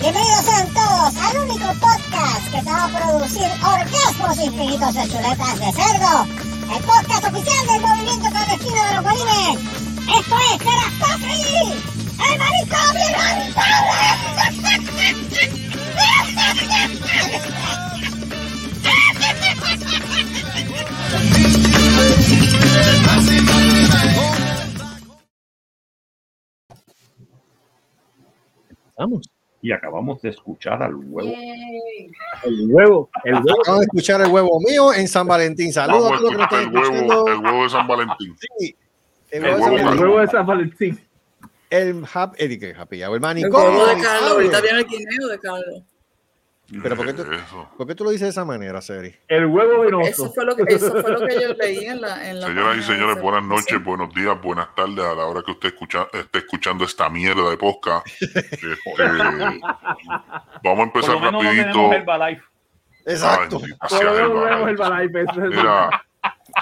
Bienvenidos sean todos al único podcast que te va a producir orgasmos infinitos de chuletas de cerdo. El podcast oficial del movimiento clandestino de los bolines. Esto es Terastofri, el marico Y acabamos de escuchar al huevo. El huevo. El huevo. Acabo de escuchar el huevo mío en San Valentín. Saludos a todos los a que nos escuchar están el huevo, el huevo de San Valentín. Sí, el el huevo de San El Valentín. huevo de San Valentín. El hap, el, que happy el El manicomio. huevo de Carlos, ahorita viene el guineo de Carlos. Pero ¿por qué, tú, Eso. por qué tú lo dices de esa manera, Seri? El huevo venoso. Eso fue lo que, eso fue lo que yo leí en la. En la Señoras y señores, buenas noches, Sí. buenos días, buenas tardes a la hora que usted escucha, esté escuchando esta mierda de podcast. Este, vamos a empezar Por lo menos no rapidito. Herbalife. Exacto. Ay, Por lo menos Herbalife. es Mira,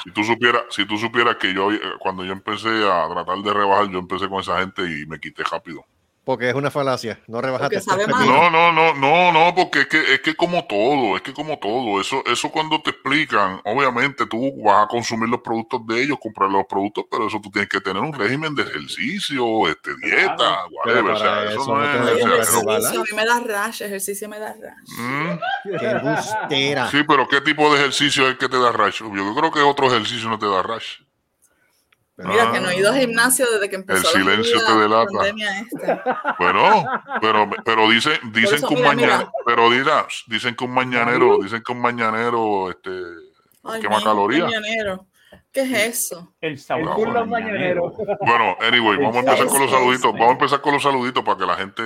si tú supieras, si tú supieras que yo había- cuando yo empecé a tratar de rebajar, yo empecé con esa gente y me quité rápido. Porque es una falacia. No rebajaste. No, no, no, no, no, porque es que es que como todo, es que como todo, eso, eso cuando te explican, obviamente tú vas a consumir los productos de ellos, comprar los productos, pero eso tú tienes que tener un régimen de ejercicio, este, dieta, Claro. whatever, Pero o sea, eso eso no no es. Ejercicio, a mí me da rash, ejercicio me da rash. Mm, Qué bustera. sí, pero ¿qué tipo de ejercicio es el que te da rash? Yo creo que otro ejercicio no te da rash. Mira, que no he ido al gimnasio desde que empezó El la silencio jodida te delata. pandemia esta. Bueno, pero, pero dicen, dicen eso, que un mira, mañanero, mira. pero dirá, dicen que un mañanero, dicen que un mañanero, este, Ay, quema calorías. mañanero. ¿Qué es eso? El sabor mañanero. Bueno, anyway, vamos a empezar con los saluditos. Vamos a empezar con los saluditos para que la gente,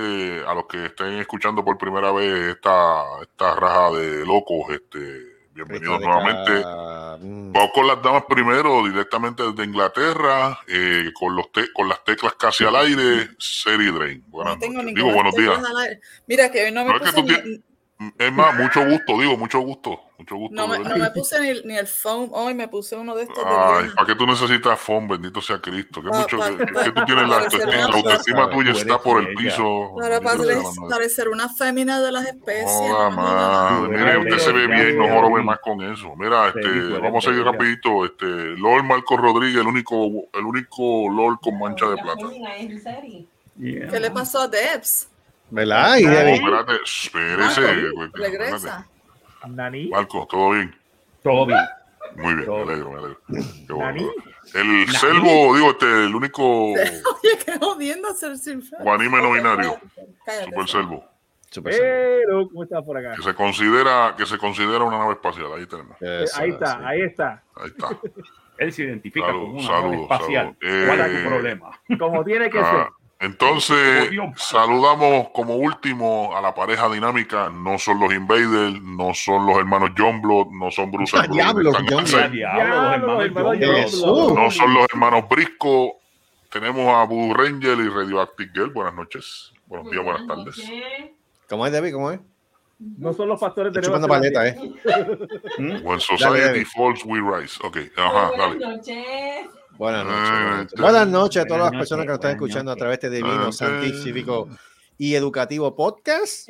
a los que estén escuchando por primera vez esta, esta raja de locos, este, bienvenidos nuevamente. Mm. Vamos con las damas primero, directamente desde Inglaterra, eh, con los te- con las teclas casi al aire, Seri Drain. Buenas No tengo noches. Digo, buenos días. Mira, que hoy no me No, es que puse tú ni, tienes- Es más, mucho gusto, digo, mucho gusto. Mucho gusto. no me, no puse ni, ni el foam. Hoy me puse uno de estos Ay. ¿para qué tú necesitas phone? Bendito sea Cristo. ¿Qué, Pa- mucho, pa- que, pa- que tú tienes la autoestima, la autoestima tuya está por el piso. Para parecer, una fémina de las especies. No, madre. Mire, usted se ve bien, no jorobe más con eso. Mira, este, vamos a seguir rapidito. Este, Lord Marco Rodríguez, el único, el único Lord con mancha de plata. ¿Qué le pasó a Debs? ¿Verdad? Y espérate, espérese. Regresa. Nani. Marco, ¿todo bien? Todo bien. Muy bien, me alegro, me alegro. Qué bueno. El selvo, digo, este, el único Oye, qué jodiendo hacer sin guanime no binario, super selvo. Pero, ¿cómo estás por acá? que se considera, que se considera una nave espacial. Ahí tenemos. Eso, Ahí está, sí. ahí está. Ahí está. Él se identifica Salud, como una salud, nave espacial. salud. ¿Cuál es Eh, tu problema? Como tiene que Ah, ser. Entonces, saludamos como último a la pareja dinámica. No son los Invaders, no son los hermanos John Blood, no son Bruce diablo, los hermanos. Blood. no son los hermanos Brisco. Tenemos a Blue Ranger y Radioactive Girl. Buenas noches, buenos días, buenas tardes. ¿Cómo es, Debbie? ¿Cómo es? No son los pastores de Estoy paleta, ¿eh? When society Debbie. falls, we rise. Ok, ajá, dale. Buenas noches. Eh, Buenas noches, Buenas noches a todas las personas que nos están escuchando a través de Divino, Ah, Santífico y Educativo Podcast.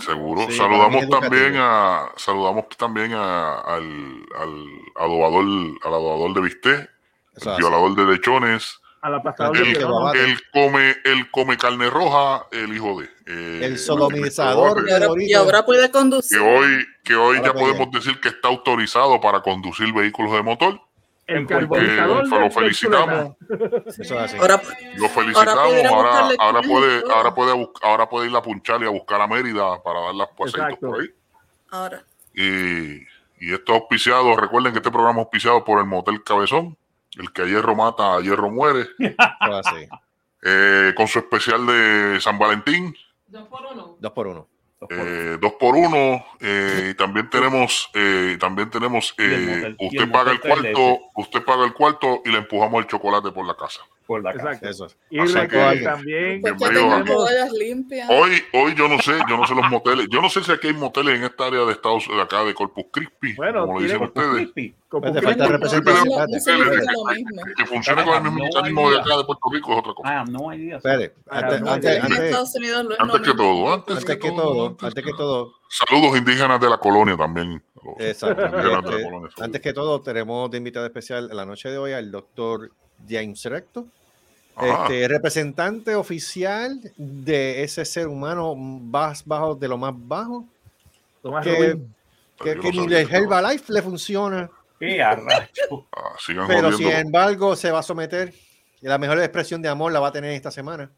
Seguro. Sí, saludamos también educativo. a saludamos también a, al, al adobador, al adobador de bistec, el violador de lechones, A la el come, el come carne roja, el hijo de eh, El sodomizador. Y ahora, y ahora puede conducir. que hoy, que hoy Ahora ya podemos decir que está autorizado para conducir vehículos de motor. El Porque carbonizador. Eh, del- lo felicitamos. Eso es así. Ahora, Lo felicitamos. pudiera Ahora, puede, ahora puede, ahora puede ir a punchar y a buscar a Mérida para dar las paseitos Exacto. por ahí. ahora. Y, y esto es auspiciado, recuerden que este programa es auspiciado por el Motel Cabezón, el que a hierro mata, a hierro muere, Eso es así. eh, con su especial de San Valentín, Dos por uno. Eh, dos por uno, eh, y también tenemos, eh, también tenemos, eh, usted el paga el cuarto, usted paga el cuarto y le empujamos el chocolate por la casa. Por la casa. Exacto. Eso. Y Así la que- que también. Que limpias. Hoy, hoy yo no sé, yo no sé los moteles. Yo no sé si aquí hay moteles en esta área de Estados de acá de Corpus Christi, Bueno, como lo dicen ustedes, Crispy. Pues falta representación. no, no mismo. que funcione con el mismo No mecanismo de idea. acá de Puerto Rico es otra cosa. I have no idea. Espere, Ah, antes, no, antes, antes, Antes que todo, antes, antes que todo, antes que todo, Saludos indígenas de la colonia también. Exacto, antes que todo, tenemos de invitado especial en la noche de hoy al doctor James Recto, este, representante oficial de ese ser humano más bajo de lo más bajo, Tomás que, que, que ni el. Herbalife le funciona. Ah, pero jodiendo. sin embargo se va a someter y la mejor expresión de amor la va a tener esta semana.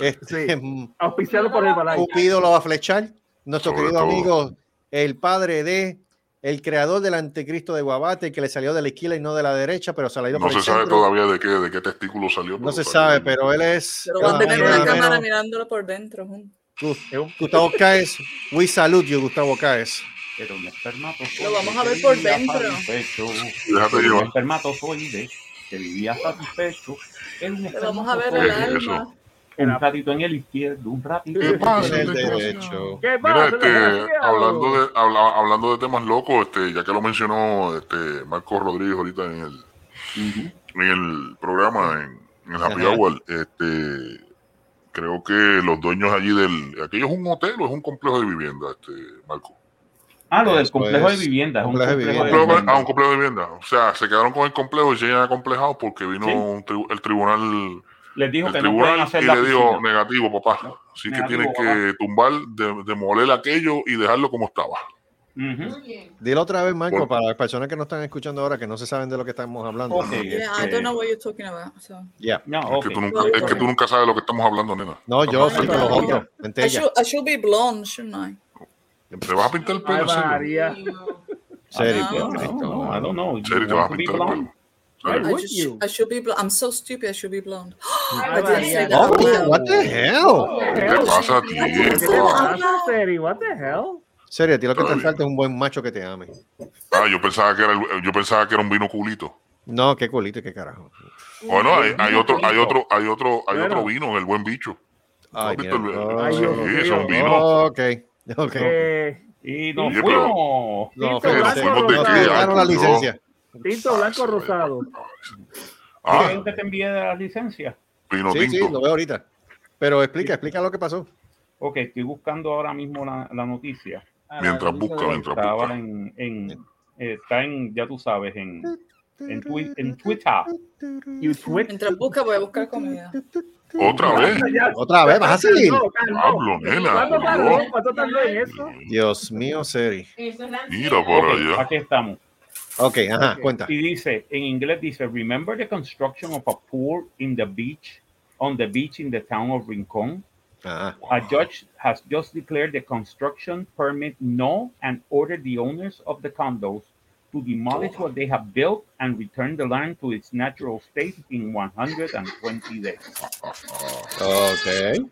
Este, Sí. Auspiciado por el Balay. Cupido lo va a flechar. Nuestro Sobre querido todo. amigo, el padre de, el creador del anticristo de Guabate, que le salió de la izquierda y no de la derecha, pero se la ha ido No por se el sabe centro. todavía de qué, de qué testículo salió. No se salió sabe, pero él es. Pero va a tener una menos cámara mirándolo por dentro. jun. Gus- Gustavo Cáez. We salute you, Gustavo Cáez. Pero un espermatozoide Lo vamos a ver que por vivía dentro. satisfecho. Déjate Un llevar. espermatozoide que vivía satisfecho. Es un Le vamos a ver el espermatozoide. Eso. alma. Un ratito en el izquierdo, un ratito ¿Qué en el pasa? En el izquierdo. derecho. ¿Qué Mira, este, hablando de, habla- hablando de temas locos, este, ya que lo mencionó este Marco Rodríguez ahorita en el, en el programa en, en Happy Ajá. Hour, este, creo que los dueños allí del, aquello es un hotel o es un complejo de vivienda, este, Marco. Ah, lo del complejo de vivienda. Es un complejo de complejo de Complejo- vivienda. ah, un complejo de vivienda. O sea, se quedaron con el complejo y se han acomplejado porque vino Sí. un tribu- el tribunal, Les dijo el que no pueden tribunal hacer y la le dijo piscina. negativo, papá. Así que tienen que tumbar, de- demoler aquello y dejarlo como estaba. Ujú. Dilo otra vez, Marco, Bueno. para las personas que no están escuchando ahora, que no se saben de lo que estamos hablando. Yeah, I este, don't know what you're talking about. So. Ya. No, Es, que tú nunca, es que tú nunca sabes de lo que estamos hablando, nena. No, yo los no. otros. I Centella. should, I should be blonde, shouldn't I? ¿Te vas a pintar el pelo? Ay, en serio? María. Serio, Ah, No, Cristo, no, I mano. don't know. ¿En serio You te vas a pintar el pelo? Why I, would just, you? I should be. I'm so stupid. I should be blonde. I didn't say that. Oh, what the hell? ¿Qué te pasa a ti? ¿Qué te pasa, Seri? What the hell? Serio, a ti lo que te falta es un buen macho que te ame. Ah, yo pensaba que era, el- yo pensaba que era un vino culito. No, qué culito y qué carajo. Bueno, hay, hay otro, hay otro, hay otro, hay otro vino, el buen bicho. Ay, ¿Has visto mira. el- Ay, sí, es un vino. Ok, ok. Eh, Y nos fuimos. No, Tinto Pero blanco fuimos de qué? La licencia. Tinto blanco rosado. Ah, ¿Quieres que te envíe la licencia? Sí, sí, lo veo ahorita. Pero explica, explica lo que pasó. Ok, estoy buscando ahora mismo la, la noticia. Mientras busca, mientras Estaba busca. en, en, eh, está en, ya tú sabes, en, en, twi- en Twitter. Mientras busca, voy a buscar comida. Otra vez. Otra vez, vas a seguir. Pablo, nena. ¿Cuánto tardó? Dios. ¿Cuánto tardó en eso? Dios mío, Seri. Mira por Ok, allá. aquí estamos. Ok, ajá, Ok. cuenta. Y dice, en inglés dice, remember the construction of a pool in the beach, on the beach in the town of Rincon? Ajá. A judge has just declared the construction permit null and ordered the owners of the condos to demolish what they have built and return the land to its natural state in 120 days. Ok.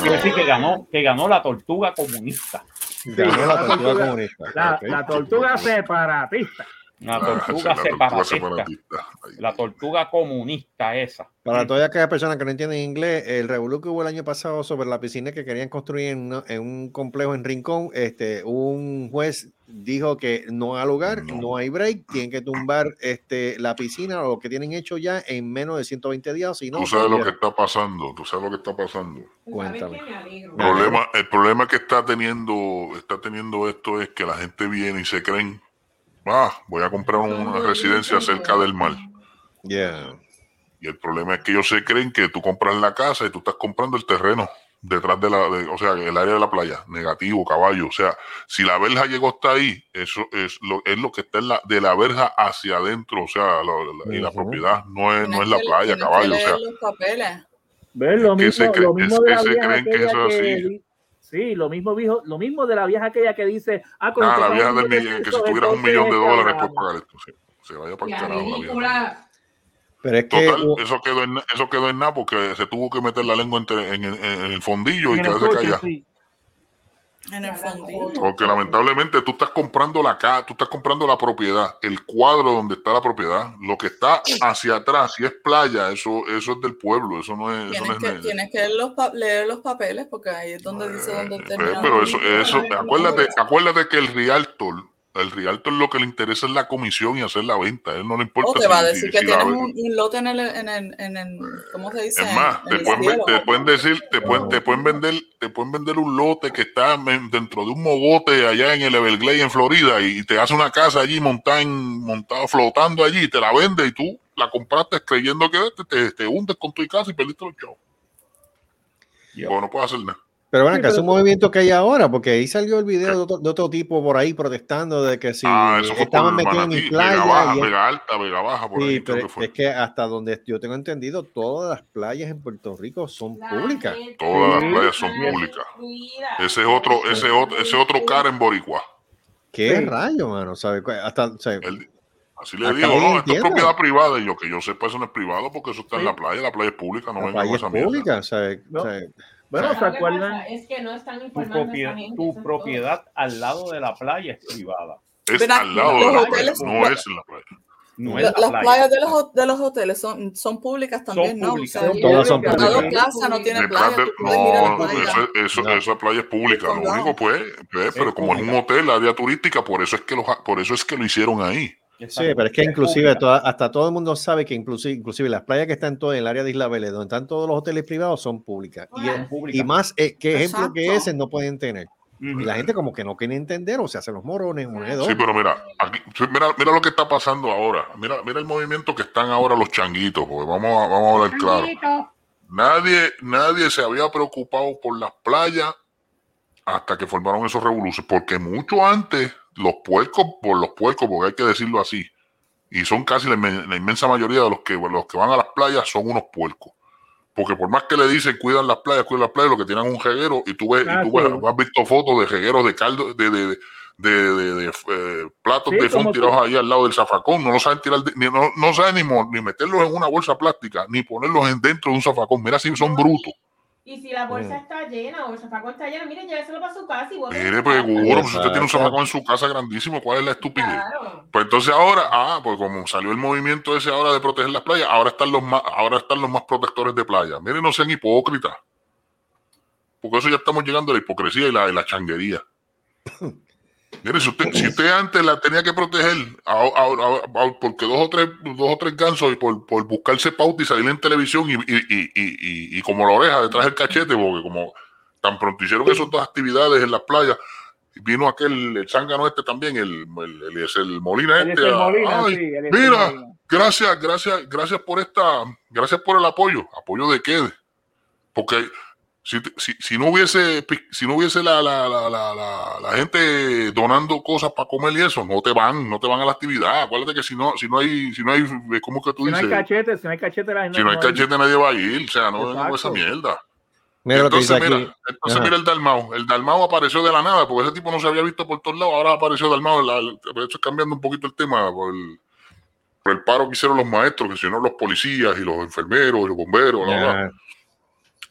Quiere decir que ganó, que ganó la tortuga comunista. Ganó la la tortuga tortuga- comunista. La, Ok. la tortuga separatista. La Ah, tortuga es la tortuga separatista. La tortuga comunista esa. Para todas aquellas personas que no entienden inglés, el revolú que hubo el año pasado sobre la piscina que querían construir en, una- en un complejo en Rincón, este, un juez dijo que no hay lugar, No. no, hay break, tienen que tumbar este, la piscina o lo que tienen hecho ya en menos de 120 días, si no, Tú sabes lo que está pasando. Tú sabes lo que está pasando. Cuéntame. El problema, el problema que está teniendo, está teniendo esto es que la gente viene y se creen, ah, voy a comprar una residencia cerca del mar. Yeah. Y el problema es que ellos se creen que tú compras la casa y tú estás comprando el terreno detrás de la, de- o sea, el área de la playa, negativo, caballo. O sea, si la verja llegó hasta ahí, eso es lo, es lo que está en la, de la verja hacia adentro, o sea, la- la- y la propiedad no es, no es la que- playa, que caballo. O sea, los papeles. ¿Ves? Lo que mismo, se cree- lo mismo de la vieja creen que eso es que así. Sí, lo mismo, dijo, lo mismo de la vieja aquella que dice, ah, cuando nada, la vieja del millón, que si tuvieras un millón de dólares, puedes pagar esto. sí. Se vaya para el carajo la vieja. Pero es que Total, eso quedó en eso quedó en nada porque se tuvo que meter la lengua entre- en, el- en el fondillo y En quedarse coche, callada. sí. En el fondillo. Porque lamentablemente tú estás comprando la casa, tú estás comprando la propiedad, el cuadro donde está la propiedad. Lo que está hacia atrás, si es playa, eso, eso es del pueblo, eso no es. Eso Tienes no es que, tienes que leer los, pa- leer los papeles porque ahí es donde dice dónde Eh, termina. pero eso, eso, acuérdate, acuérdate que el realtor, el realtor lo que le interesa es la comisión y hacer la venta. A él no le importa. O te si- va a si- decir que si tienes un, un lote en el, en el, en el, ¿cómo se dice? Es más, En te pueden, ve- cielo. te pueden decir, te pueden, te pueden vender, te pueden vender un lote que está en- dentro de un mogote allá en el Everglades en Florida y te hace una casa allí montada en, montada flotando allí y te la vende y tú la compraste creyendo que te, te, te hundes con tu casa y perdiste los chavos. Yep. O no puedes hacer nada. Pero bueno, Sí, que es un movimiento que hay ahora, porque ahí salió el video de otro, de otro tipo por ahí protestando de que si ah, estaban metidos en mi Vega playa. Baja, y- Vega Alta, Vega Baja, por Sí, ahí creo que fue. es que hasta donde yo tengo entendido, todas las playas en Puerto Rico son públicas. Todas las playas son públicas. Ese es otro, ese otro, ese otro cara en Boricua. ¿Qué Sí. rayo, mano? ¿Sabe? Hasta, o sea, Él- así le digo, no, esto es propiedad privada. Y yo que yo sepa, eso no es privado porque eso está en la playa, la playa es pública, no la venga playa con es esa mierda. pública, ¿sabe? No. O sea, Bueno, ¿se acuerdan? pasa Es que no están Tu informando propiedad, esa gente, tu eso es propiedad al lado de la playa es privada. Es al lado de la hoteles- playa, no es en la playa. No La- es la las playa. playas de los, de los hoteles son, son públicas también, ¿no? públicas. O sea, Son Todas son públicas. Plaza no tiene playa, no, playa. eso, eso- No. esa playa es pública. Lo único pues, pues, pero como es un hotel, área turística, por eso es que lo, por eso es que lo hicieron ahí. Sí, pero es que inclusive toda- hasta todo el mundo sabe que inclusive, inclusive las playas que están todo en el área de Isla Vélez, donde están todos los hoteles privados, son públicas. Y, es- más, eh, ¿qué ejemplo que ese no pueden tener? Y la gente como que no quiere entender o se hacen los morones, monedos. Sí, pero mira, aquí, mira, mira lo que está pasando ahora. Mira, mira el movimiento que están ahora los changuitos, porque vamos a, vamos a hablar claro. Nadie, nadie se había preocupado por las playas hasta que formaron esos revoluciones, porque mucho antes los puercos, por los puercos, porque hay que decirlo así, y son casi la, inmen- la inmensa mayoría de los que, los que van a las playas son unos puercos. Porque por más que le dicen cuidan las playas, cuidan las playas, lo que tienen un jeguero, y tú ves, Ah, y tú ves- sí. has visto fotos de jegueros de caldo, de, de, de, de- de- de, eh, platos Sí, de fondo tirados ahí al lado del zafacón, no lo saben tirar, de- ni, no, no saben ni, ni meterlos en una bolsa plástica, ni ponerlos en dentro de un zafacón. Mira si son brutos. Y si la bolsa Mm. está llena o el zafacón está lleno, miren, lléveselo para su casa y vuelve Mire, a pues su casa. seguro, pues, si usted tiene un zafacón en su casa grandísimo, ¿cuál es la estupidez? Claro. Pues entonces ahora, ah, pues como salió el movimiento ese ahora de proteger las playas, ahora están los más, ahora están los más protectores de playa. Miren, no sean hipócritas. Porque eso ya estamos llegando a la hipocresía y la, y la changuería. Mire, si usted, si usted antes la tenía que proteger, a- a- a- a- porque dos o tres, dos o tres gansos y por, por buscarse pauta y salir en televisión y, y, y, y, como la oreja detrás del cachete, porque como tan pronto hicieron esas dos actividades en las playas, vino aquel el zángano este también, el, el, el, es el Molina este. el Molina, ay, sí, mira, Molina. gracias, gracias, gracias por esta, gracias por el apoyo. ¿Apoyo de qué? Porque si, si, si no hubiese, si no hubiese la, la, la, la, la- la gente donando cosas para comer y eso, no te van, no te van a la actividad. Acuérdate que si no, si no hay, si no hay, ¿cómo que tú Si no hay cachete, si no hay cachete, la si no hay cachete nadie va a ir, o sea, no vengan con esa mierda. Mira lo que dice entonces, aquí. mira, entonces mira el Dalmao. El Dalmao apareció de la nada, porque ese tipo no se había visto por todos lados. Ahora apareció Dalmao. La- la- De hecho, cambiando un poquito el tema por el, por el paro que hicieron los maestros, que hicieron los policías y los enfermeros y los bomberos. bla, bla. Ya,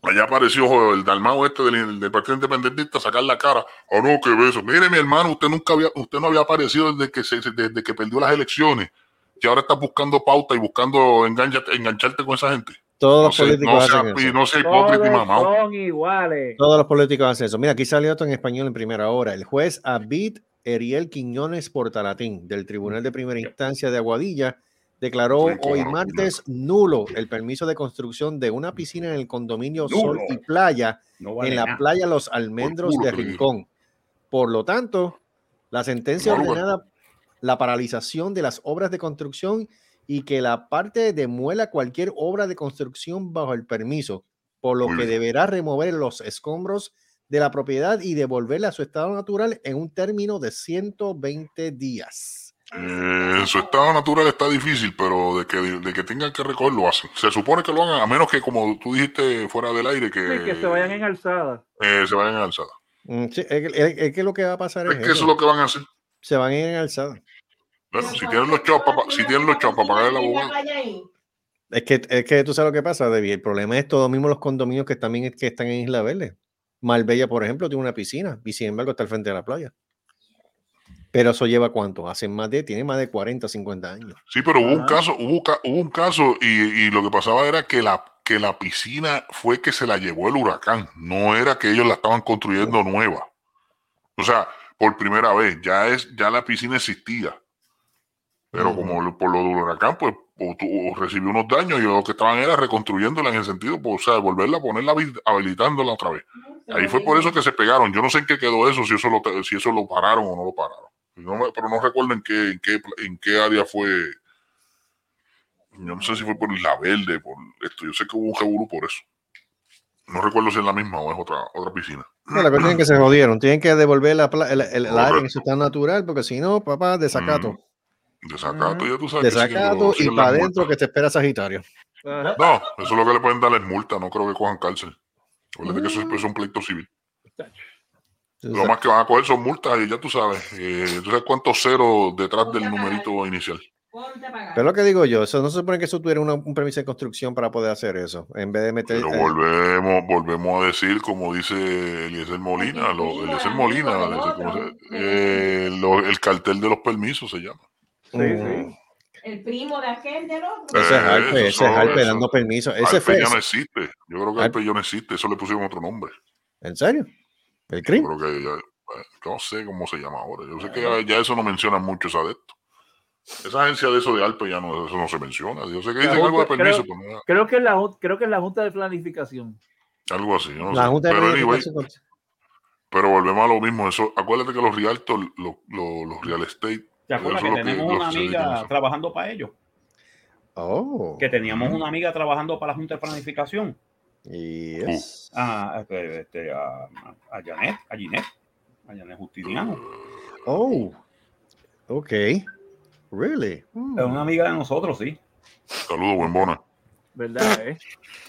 Allá apareció el Dalmao este del, del Partido Independentista a sacar la cara. Oh, no, qué beso. Mire, mi hermano, usted nunca había, usted no había aparecido desde que se, desde que perdió las elecciones. Y ahora está buscando pauta y buscando engancharte, engancharte con esa gente. todos No los políticos no hacen sea, eso. no sea hipócrita y Todos mamado. son iguales. Todos los políticos hacen eso. Mira, aquí salió esto en español en primera hora. El juez Abid Eriel Quiñones Portalatín del Tribunal de Primera Instancia de Aguadilla declaró hoy martes nulo el permiso de construcción de una piscina en el condominio Sol y Playa No vale en la nada. playa Los Almendros de Rincón. Por lo tanto, la sentencia No, bueno. ordenada la paralización de las obras de construcción y que la parte demuela cualquier obra de construcción bajo el permiso, por lo que deberá remover los escombros de la propiedad y devolverla a su estado natural en un término de 120 días. Eh, en su estado natural está difícil, pero de que, de que tengan que recoger lo hacen. Se supone que lo hagan, a menos que, como tú dijiste fuera del aire, que, Sí, que se vayan en alzada. eh, se vayan en alzada. Mm, sí, es, que- es- es que lo que va a pasar Es es, que eso es lo que van a hacer. se van a ir en alzada. Bueno, si tienen los chavos para si tienen los chavos para pagar el abogado. Es que, es que tú sabes lo que pasa, Debbie. El problema es todos mismos los condominios que también que están en Isla Verde. Marbella, por ejemplo, tiene una piscina y sin embargo está al frente de la playa. Pero eso lleva cuánto? Hace más de, tiene más de 40, 50 años. Sí, pero hubo un Ajá. caso, hubo, un caso y, y lo que pasaba era que la, que la piscina fue que se la llevó el huracán, no era que ellos la estaban construyendo nueva. O sea, por primera vez, ya es, ya la piscina existía. Pero como por lo del huracán, pues o tu- o recibió unos daños y lo que estaban era reconstruyéndola en el sentido, pues, o sea, volverla a ponerla habi- habilitándola otra vez. Ahí fue por eso que se pegaron. Yo no sé en qué quedó eso, si eso lo, si eso lo pararon o no lo pararon. No me- pero no recuerdo en qué, en qué, en qué área fue. Yo no sé si fue por Isla Verde, por esto. Yo sé que hubo un revolú por eso. No recuerdo si es la misma o es otra, otra piscina. No, la cuestión es que se jodieron. Tienen que devolver la, el, el- el área en su estado natural, porque si no, papá, desacato. Mm, Desacato, ya tú sabes. que siguen Desacato y para adentro que te espera Sagitario. Ajá. No, eso es lo que le pueden dar es multa. No creo que cojan cárcel. Acuérdate que eso es- es un pleito civil. Lo más que van a coger son multas y ya tú sabes. Eh, ¿Tú sabes cuántos ceros detrás del numerito inicial? Pero lo que digo yo, eso no se supone que eso tuviera una- un permiso de construcción para poder hacer eso, en vez de meter. Pero volvemos, volvemos a decir, como dice Eliezer Molina, El lo, Eliezer el Molina, amigo del Eliezer, ¿cómo otro. se- eh, lo- el cartel de los permisos se llama. Sí, mm, sí. El primo de aquel del otro. Ese es Eh, Harpe, ese es eso, Harpe eso. dando permiso. Ese Alpe fue. ya no existe. Yo creo que Alpe- Alpe ya no existe. Eso le pusieron otro nombre. ¿En serio? ¿El Yo crimen? creo que ya, eh, no sé cómo se llama ahora. Yo sé que ya, ya eso no mencionan mucho esa de esto. Esa agencia de eso de Alpe ya no, eso no se menciona. Yo sé que dicen Junta- algo de permiso, creo- pero no- Creo que es la, creo que es la Junta de Planificación. algo así. yo no La sé. Junta de pero, anyway, Planificación- pero volvemos a lo mismo. Eso, acuérdate que los realtors, los, los, los real estate, ¿Te acuerdas que tenemos lo una amiga trabajando para ellos? Oh. Que teníamos una amiga trabajando para la Junta de Planificación. Yes. A, este, este, a, a Janet, a Ginette, a Janet Justiniano. Oh. Ok. Really? Mm. Es una amiga de nosotros, sí. Saludos, buen bona. ¿Verdad? Eh?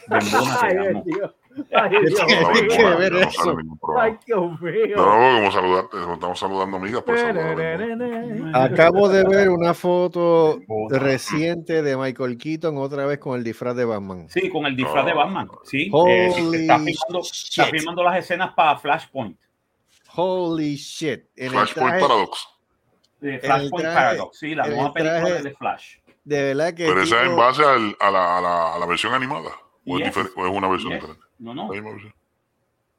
Bembona se Ay. Dios. Ay, ¿Qué Dios tiene No, mío. que Bembona, ver ya no eso? sale en ningún programa. Ay, Dios mío. No, como saludarte, estamos saludando amigas, Bembona. Acabo de ver una foto reciente de Michael Keaton otra vez con el disfraz de Batman. Sí, con el disfraz de Batman. Sí, eh, está, filmando, está shit. filmando las escenas para Flashpoint. Holy shit. En Flashpoint traje- Paradox. Eh, Flashpoint traje- Paradox, sí, la nueva película traje- de Flash. de verdad que. Pero esa es en base al- a, la, a, la, a la versión animada. O, es, Yes. difer- o es una versión Yes. diferente. No, no.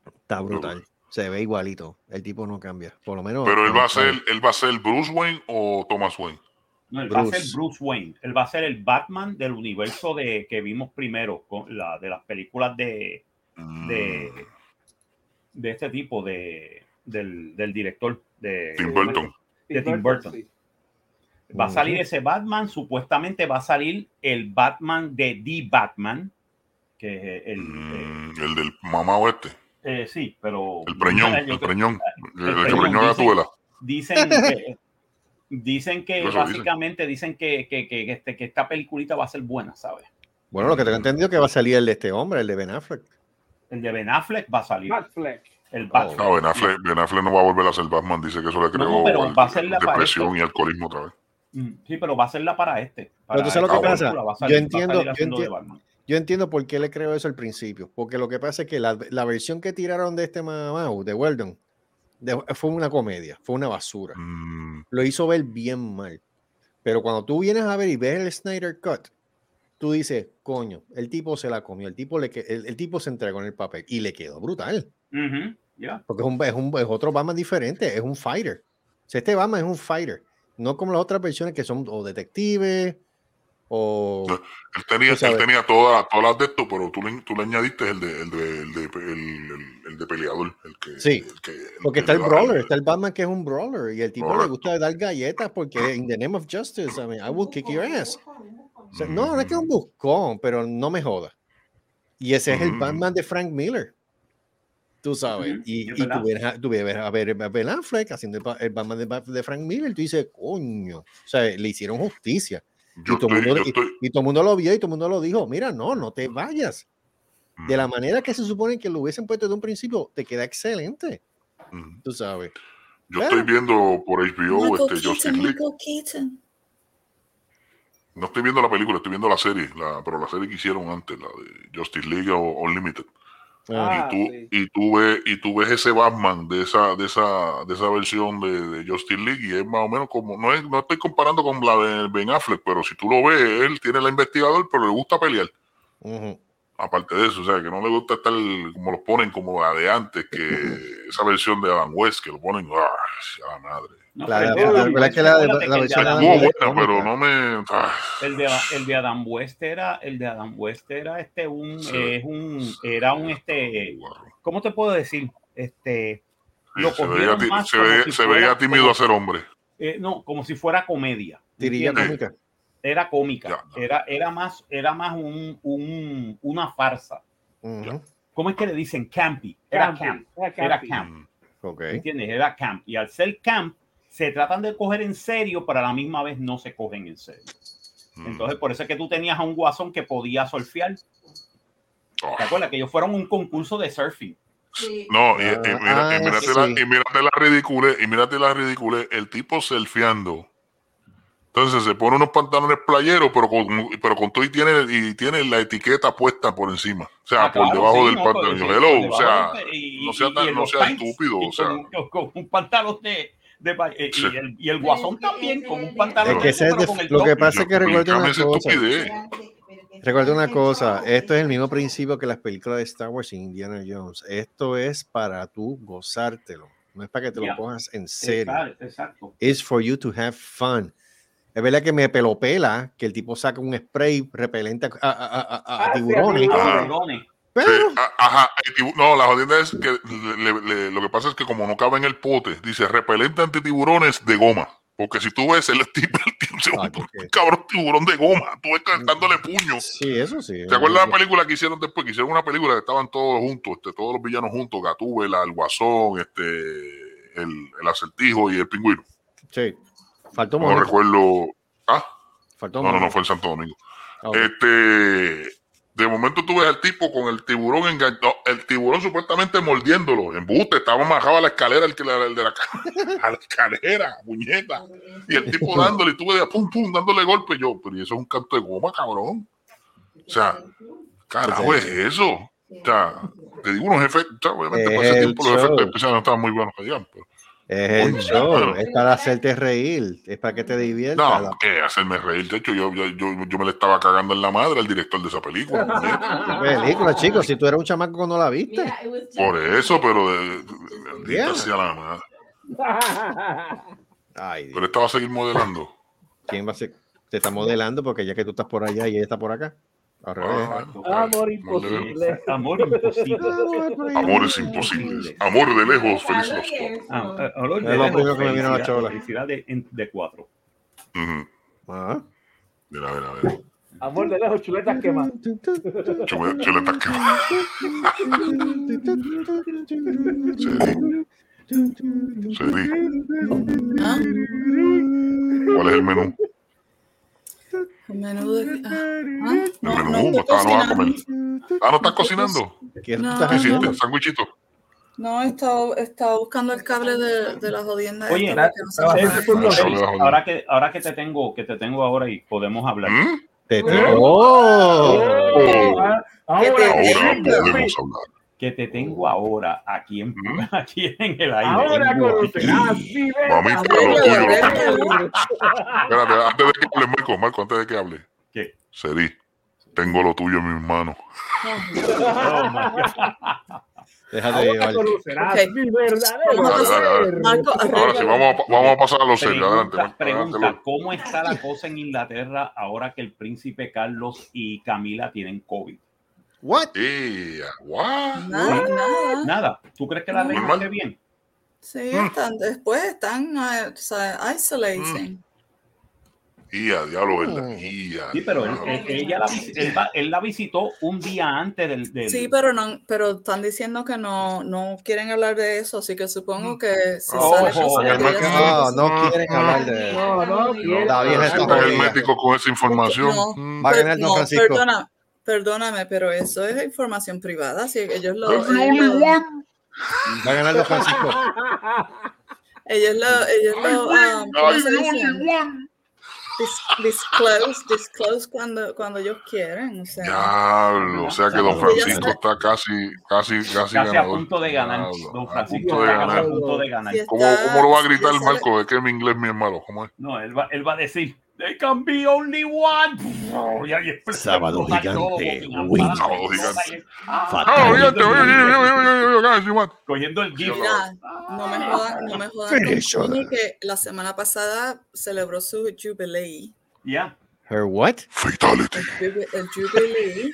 Está brutal. Se ve igualito. El tipo no cambia. Por lo menos. Pero él va a ser, él va a ser Bruce Wayne o Thomas Wayne. No, él va a Bruce. ser Bruce Wayne. Él va a ser el Batman del universo de que vimos primero, con la, de las películas de, Mm, de, de este tipo, de, del, del director de Tim Burton. de Tim Burton. Sí. Va a salir ese Batman, supuestamente va a salir el Batman de The Batman, que es el... Mm, el del mamá oeste. eh, eh, sí, pero... El preñón. Yo El creo- preñón. El, el que preñón, preñó a dicen- Gatuela. Dicen que, dicen que dicen. básicamente dicen que, que, que, este- que esta peliculita va a ser buena, ¿sabes? Bueno, lo que tengo entendido es que va a salir el de este hombre, el de Ben Affleck. El de Ben Affleck va a salir. Batfleck. El Oh. Batman. No, Ben Affleck, Ben Affleck no va a volver a ser Batman. Dice que eso le creó no, pero al- va a ser la depresión y alcoholismo otra vez. Mm, Sí, pero va a serla para este. Para tú sabes lo que pasa, película, va a yo entiendo- yo. Yo entiendo por qué le creo eso al principio. Porque lo que pasa es que la, la versión que tiraron de este Mamau, de Weldon, de- fue una comedia, fue una basura. Mm, Lo hizo ver bien mal. Pero cuando tú vienes a ver y ves el Snyder Cut, tú dices, coño, el tipo se la comió, el tipo, le, el, el tipo se entregó en el papel y le quedó brutal. Ujú, ya. Porque es, un, es, un- es otro Batman diferente, es un fighter. O sea, este Batman es un fighter. No como las otras versiones que son o detectives o... No, Él tenía, él tenía todas, todas las de esto, pero tú le, tú le añadiste el de, el de, el de, el, el- el de peleador. El que, Sí, el que- el Porque que está el brawler, está el Batman que es un brawler y el tipo le gusta dar galletas porque in the name of justice, I mean, I will kick your ass. O sea, no, no es que es un Mm. buscón, pero no me joda. Y ese es el Mm. Batman de Frank Miller. Tú sabes. Y, es y verdad. tú ves, a- tú ves a ver a Ben Affleck haciendo el, ba- el Batman de, de Frank Miller. Tú dices, coño. O sea, le hicieron justicia. Yo y, todo el estoy, mundo, yo y- estoy, y todo el mundo lo vio y todo el mundo lo dijo. Mira, no, no te vayas. De la manera que se supone que lo hubiesen puesto de un principio, te queda excelente. mm. Tú sabes. Yo estoy viendo por HBO Michael este Justice Keaton, League. Michael Keaton. No estoy viendo la película, estoy viendo la serie, la, pero la serie que hicieron antes, la de Justice League o Unlimited. Ah, y tú, sí. y tú ves, y tú ves ese Batman de esa, de esa, de esa versión de, de Justice League, y es más o menos como, no es, no estoy comparando con la de Ben Affleck, pero si tú lo ves, él tiene la investigador, pero le gusta pelear. Aparte de eso, o sea, que no le gusta estar como los ponen como la de antes, que esa versión de Adam West, que lo ponen, ¡ah, a la madre! No, La- pero la- el de la- Adam la- West, que la- acuérdate la que el de versión de Adam Estuvo Adam West- buena, cómica. pero no me... El de, el de Adam West era, el de Adam West era este un, Sí. es un, era un este. ¿cómo te puedo decir? Este, Sí, lo se veía, cogieron ti- más se como veía, si se fuera- veía tímido como- a ser hombre. eh, no, como si fuera comedia. Era cómica, Ya, ya. era, era más, era más un, un, una farsa. ¿Cómo es que le dicen? Campy. Era camp. era Era campy. camp. Mm, Ok. ¿Entiendes? Era camp. Y al ser camp, se tratan de coger en serio, pero a la misma vez no se cogen en serio. mm. Entonces, por eso es que tú tenías a un guasón que podía surfear. Oh. ¿Te acuerdas? Que ellos fueron un concurso de surfing. Sí. No, y, y Ah, mira- y ah, mírate sí. la, y mírate la ridícula, y mírate la ridícula, el tipo selfieando. Entonces se pone unos pantalones playeros, pero con, pero con todo y tiene, y tiene la etiqueta puesta por encima. O sea, Ah, por claro, debajo sí, del no, pantalón. hello, o sea, y- no sea y- tan- y no sea estúpido, y o sea. con, con- con un pantalón de, de eh, Sí. y, el, y el guasón también con un pantalón. Es que ese es de- lo que pasa es que recuerda una cosa. Recuerda una cosa, esto es el mismo principio que las películas de Star Wars y Indiana Jones. Esto es para tú gozártelo, no es para que te lo cojas en serio. Exacto, exacto. It's for you to have fun. Es verdad que me pelopela que el tipo saca un spray repelente a, a- a- a- a Ah, sí, a tiburones, tiburones. Ajá. Tiburones. Pero ajá, el no, la jodienda es que le- le- lo que pasa es que como no cabe en el pote, dice repelente anti tiburones de goma. Porque si tú ves el tipo, el Ah, un cabrón tiburón de goma, tú ves que dándole puño. sí, eso sí. ¿Te acuerdas de la película que hicieron después? Que hicieron una película que estaban todos juntos, este, todos los villanos juntos, Gatúbela, el Guasón, este, el, el acertijo y el pingüino. Sí. Faltó No Mónica. recuerdo. Ah, Faltó no, no, no, Mónica. fue en Santo Domingo. Ah. Este, de momento tú ves al tipo con el tiburón enganchado, el tiburón supuestamente mordiéndolo, en buste, estaba majado a la escalera, el, que la- el de la, a la escalera, muñeca, y el tipo dándole, y tú ves, pum, pum, dándole golpe, yo, pero ¿y eso es un canto de goma, cabrón. O sea, carajo, es eso. O sea, te digo unos efectos, obviamente por ese El tiempo los efectos especiales no estaban muy buenos que digamos, pero- Es el show, es para hacerte reír, es para que te diviertas. No, que hacerme reír. De hecho, yo, yo, yo, yo me le estaba cagando en la madre al director de esa película. La película, chicos, si tú eres un chamaco cuando la viste. Por eso, pero de, de- la madre. Ay, Dios, Pero esta va a seguir modelando. ¿quién va a ser? Te está modelando porque ya que tú estás por allá y ella está por acá. Al revés. Ah, Amor imposible. Amor imposible. Amores imposibles. Amor de lejos, feliz los cuatro. Ah, eh, olor de Es lo primero que me vino a la chola. Felicidad de, de cuatro. Ujú. Ah. Mira, mira, mira. Amor de lejos, chuletas quemadas. Chule- Chuletas que Seri, Seri, ¿Ah? ¿cuál es el menú? De. ah, ah, no, no no, está- no vas a comer. cocinando. Ah, ¿no estás cocinando? ¿Qué No. estás ¿Qué hiciste? haciendo? ¿Sándwichito? No, he estado, he estado buscando el cable de, de la jodienda. Oye, porque no Ahora- Ahora que, ahora que te tengo, que te tengo ahora y podemos hablar. ¿Mm? Te- ¿Eh? ¡Oh! Ah, Ahora, Ahora sí, podemos hablar. Que te tengo ahora aquí en, aquí en el aire. ahora en conocerás mi Mamita, verdadero lo tuyo. valor. Espérate, antes de que hable, Marco, Marco, antes de que hable. ¿Qué? Seri, tengo lo tuyo en mis manos. Oh. Déjate Ahora llevar. conocerás Ok. mi verdadero Vamos a Dale, dale, dale. ser. Marco, Ahora sí, vamos a, vamos a pasar a los serios. Adelante, Pregunta, adelante. ¿cómo está la cosa en Inglaterra ahora que el príncipe Carlos y Camila tienen COVID? What? ¡Ea! ¿What? Nada, nada. Nada, ¿tú crees que la reina esté bien? Sí, están, después están ah, o sea, isolating. ¡Ia, diablo, verdad! Mm. ¡Ia! Sí, pero él, diablo. él- ella la, él, la visitó un día antes del... del- Sí, pero no, pero están diciendo que no, no quieren hablar de eso, así que supongo que si Oh, sale saben. No, no quieren hablar de eso. No, no, quiero. La vieja está Siempre el jodida. médico con esa información. No. Mm. Va a Per- ganar Don no, Francisco. perdona, perdóname, pero eso es información privada. Si ellos lo, ellos lo. Va Don Francisco. ellos lo, ellos lo, dis- disclose, disclose cuando, cuando ellos quieren. O sea, Diablo, o sea que Don Francisco está- casi, casi, casi Casi a punto de ganar. Diablo, Don a Francisco punto de está casi a punto de ganar. si ¿Cómo, está- cómo lo va a si gritar sale- Marco? Es que mi inglés mi es malo. ¿Cómo es? No, él va, él va a decir, They can be only one. Sábado gigante. Sábado gigante. Cogiendo el gif. No me jodas, no me jodas. Que la semana pasada celebró su jubilee. Ya. Her what? Fatality. El jubi- el jubilee,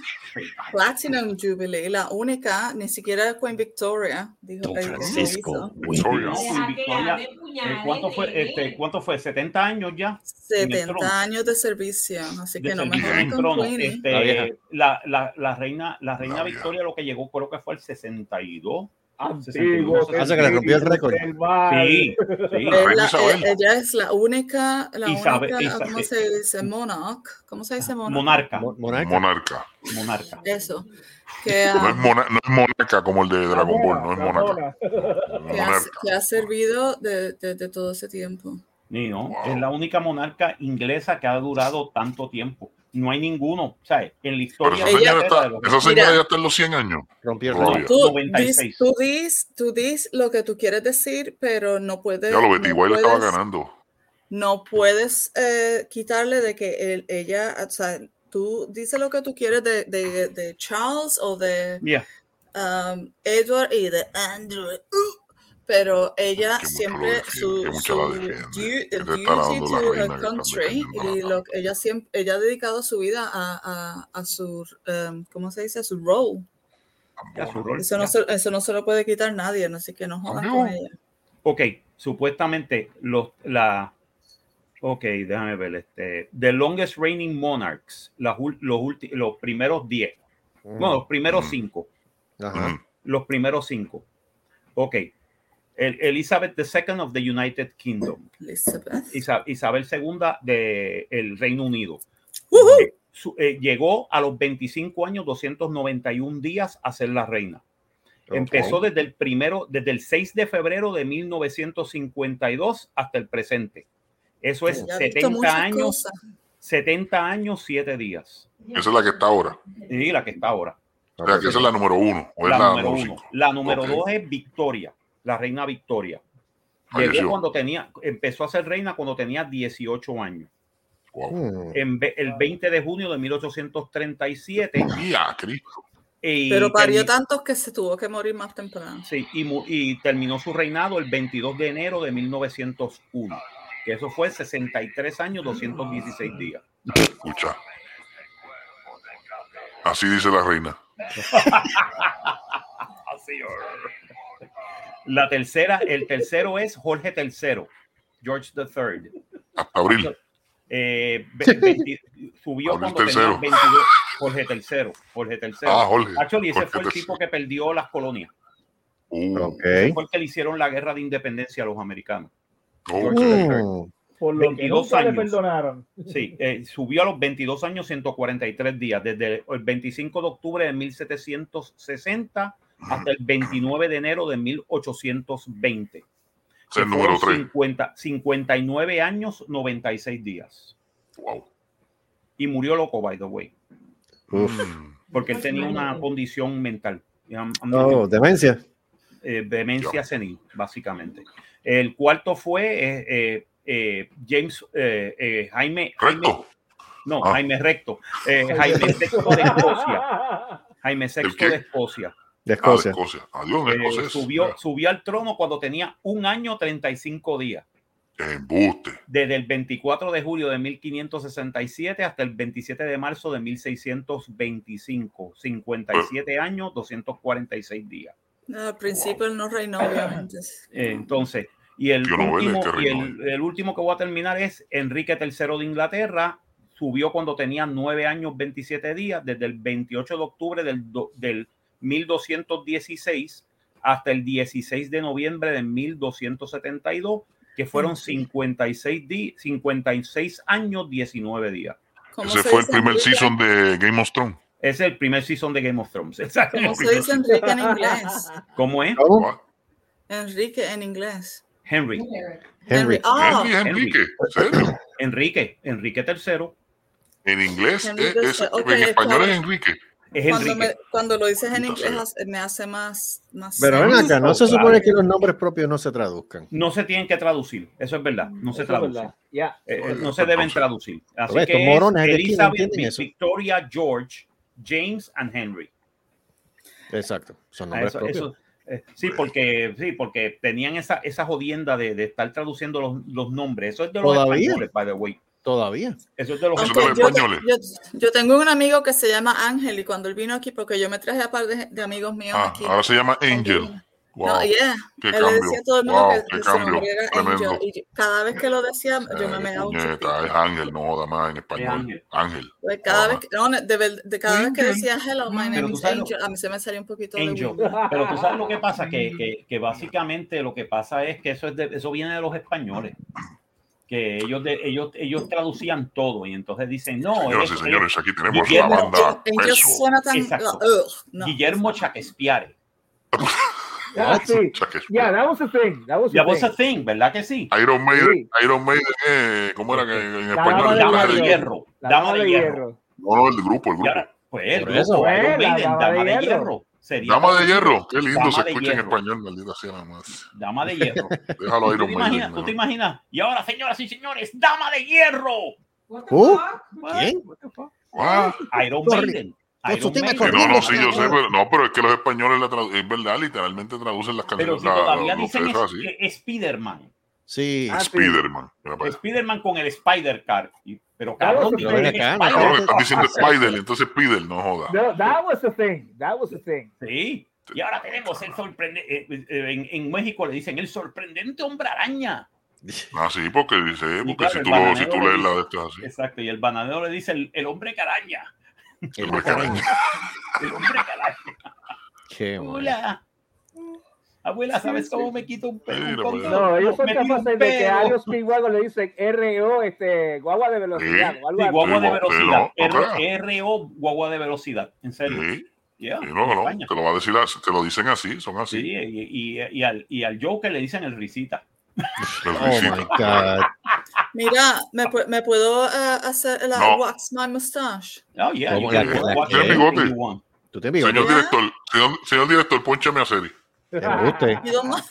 Platinum Jubilee, la única, ni siquiera Queen Victoria, dijo Don Francisco. que Victoria, eh, ¿Cuánto fue? Este, ¿Cuánto fue? ¿70 años ya? En el 70 trono. años de servicio, así que de no me trono. Este, La la, la, reina, la reina La vieja. Victoria lo que llegó creo que fue el 62. Antiguo. Pasa que le rompió el récord. Sí, sí. Es Reina la- Isabel. eh, ella es la única, la Isabel- única, Isabel- ¿cómo se dice? Monarch. ¿Cómo se dice monarch? Monarca. Mo- Monarca. Monarca. Monarca. Eso. Que, No ah, es, mona- no es monarca como el de Dragon Ball, no es monarca. mona. que ha, que ha servido de, de- de todo ese tiempo. Sí, ¿no? Wow. Es la única monarca inglesa que ha durado tanto tiempo. No hay ninguno, ¿sabes? En la historia Pero esa de señora, está, de esa señora Mira. ya está en los 100 años. Rompió el. Tú 96. dis, tú, tú dis lo que tú quieres decir, pero no puedes. Ya lo Betty no White estaba ganando. No puedes eh, quitarle de que él- ella, o sea, tú dices lo que tú quieres de, de, de Charles o de Yeah. um, Edward y de Andrew, uh, pero ella Que siempre defiende, su, la su defiende, du- duty la to her country y la lo que ella siempre ella ha dedicado su vida a, a, a su um, ¿cómo se dice? a su role. Ya, su rol. Eso no, se, eso no se lo puede quitar nadie, así que no jodan No. con ella. Ok, supuestamente los, la... Ok, déjame ver. Este, the longest reigning monarchs, ul- los, ulti- los primeros 10. No, los primeros Mm. 5. Ajá. Ujú. Los primeros 5. Ok. El- Elizabeth II of the United Kingdom. Elizabeth. Isa- Isabel II del Reino Unido. Eh, su- eh, llegó a los 25 años, 291 días a ser la reina. Empezó desde el primero, desde el 6 de febrero de 1952 hasta el presente. Eso es Ya ha visto 70 muchas años, cosas. 70 años, 7 días. Esa es la que está ahora. Y la que está ahora. O sea, que esa es la número uno. O es La número número uno. cinco. La número Ok. dos es Victoria, la reina Victoria. Llegó cuando tenía, empezó a ser reina cuando tenía 18 años. Wow. Mm. En el 20 de junio de 1837. Ya, Cristo. y Pero parió tantos que se tuvo que morir más temprano. Sí, y, y terminó su reinado el 22 de enero de 1901, que eso fue 63 años, 216 días. Escucha. Así dice la reina. La tercera, el tercero es Jorge III, George III. Hasta abril. Eh, ve- 20 subió Jorge cuando tenía III. 22. Jorge III, Jorge III. Ah, Jorge. Actually, ese Jorge fue el III. tipo que perdió las colonias. Uh, Ok. Ese fue el que le hicieron la guerra de independencia a los americanos. ok. Mm. Por lo que 22 nunca le años. perdonaron. Sí, eh, subió a los 22 años 143 días, desde el 25 de octubre de 1760 hasta el 29 de enero de 1820. Ese es el número fueron 3. 50, 59 años, 96 días. Wow. Y murió loco, by the way, Uf. Porque él tenía una condición mental. Oh, demencia. eh, demencia Ya. senil, básicamente. El cuarto fue eh, eh, James eh, eh, Jaime, Jaime Recto. No, Ah. Jaime Recto. Eh, Jaime VI de Escocia. Jaime VI ¿El qué? De Escocia. De Ah, de Escocia. Escocia. Adiós, Eh, escocés. subió, subió al trono cuando tenía un año 35 días. Embuste. Desde el 24 de julio de 1567 hasta el 27 de marzo de 1625. 57 años, 246 días. Al principio no reinó, obviamente. Eh, entonces, y el, no último, que y reinó el, el último que voy a terminar es Enrique III de Inglaterra. Subió cuando tenía 9 años 27 días, desde el 28 de octubre del, do- del 1216 hasta el 16 de noviembre de 1272, que fueron 56, di- 56 años 19 días. ¿Cómo Ese se fue el primer Enrique? season de Game of Thrones. Es el primer season de Game of Thrones. ¿Cómo se primer dice season. Enrique en inglés? ¿Cómo es? Enrique en inglés. Henry. Henry. Ah, Henry Enrique. Enrique. Enrique III. En inglés, eh, es- en español es Enrique. Es cuando, Enrique. me- cuando lo dices en inglés me hace más, más Pero ven acá, no se supone que los nombres propios no se traduzcan. No se tienen que traducir. Eso es verdad. No se Eso es traduce. verdad. Ya. Eh, no se deben traducir. Así Pero que morones es no Elizabeth. Victoria, George, James and Henry. Exacto, son Ah, nombres eso- propios. eso- eh, sí, porque, sí, porque tenían esa, esa jodienda de, de estar traduciendo los, los nombres. Eso es de los ¿Todavía? españoles, by the way. Todavía. Eso es de los de los yo, españoles. yo- yo tengo un amigo que se llama Ángel y cuando él vino aquí, porque yo me traje a par de, de amigos míos Ah, aquí. ahora se llama Angel. Wow. No, yeah. qué Él cambio. decía a todo el mundo Wow, que, cambio. Angel. Y yo- cada vez que lo decía, yo me Eh, meaba un es Ángel, no joda más en español. Ángel. Pues cada Ah. vez que, no, de, de cada vez que Angel. decía hello, my name is sabes lo- Angel, a mí se me salía un poquito de Angel. weird. Pero tú sabes lo que pasa, que, que, que básicamente lo que pasa es que eso, es de- eso viene de los españoles. Que ellos, de- ellos, ellos traducían todo y entonces dicen, no, Señoras y es- señores, aquí tenemos Guillermo- la banda Angel peso. suena tan. Exacto. ugh, no. Guillermo. Shakespeare. Yeah, that was the thing. That was a thing, ¿verdad que sí? Iron Maiden, Sí. Iron Maiden, eh, ¿cómo era que en La español? dama de hierro. Dama de hierro. No, no, el grupo, el grupo. ahora, pues el Por grupo, eso. Iron la Maiden, Dama Dama de de Hierro. Sería Dama de hierro, qué lindo Dama se escucha en hierro. español, maldita sea nada más. Dama de hierro. Déjalo a ¿Tú Iron te, imaginas, ¿Tú te imaginas? Y ahora, señoras y señores, Dama de hierro. Uh, Iron. Maiden. Iron no, no, sí, yo sé, pero, no, pero es que los españoles, la tradu- es verdad, literalmente traducen las Pero canciones. si la- todavía dicen es, así. que Spider-Man. Sí. Ah. Spider-Man. Spider-Man con el Spider-Car. Y- Pero cabrón, pero ven acá, no, Cabrón, están diciendo Spider, entonces Spider, no joda. No, that was the thing. That was the thing. Sí. Y ahora tenemos el sorprendente. en, en México le dicen el sorprendente hombre araña. Ah, sí, porque dice, porque claro, si tú, lo, si tú lees la de estas así. Exacto. Y el bananero le dice el, el hombre caraña. El Hombre, caraña. El hombre caraña. Qué. Hola. Abuela, ¿sabes cómo me quito un pelo? Un poco? No, ellos son capaces de que a. Ariel Speedwagon le dicen RO, este, guagua de velocidad. Sí. o algo Sí, guagua de Sí, velocidad. RO, guagua de velocidad. En serio. Sí, Yeah, sí, no, no, te lo va a decir, te lo dicen así, son así. Sí, y, y, y al, y al Joker le dicen el risita. Los Oh risitos. my God. Mira, ¿me, pu- me puedo eh, hacer la No. wax my mustache? Oh, yeah. Bigote? Tú te envías. Señor director, señor, señor director, ponchame a serie. Te guste. You don't, mind-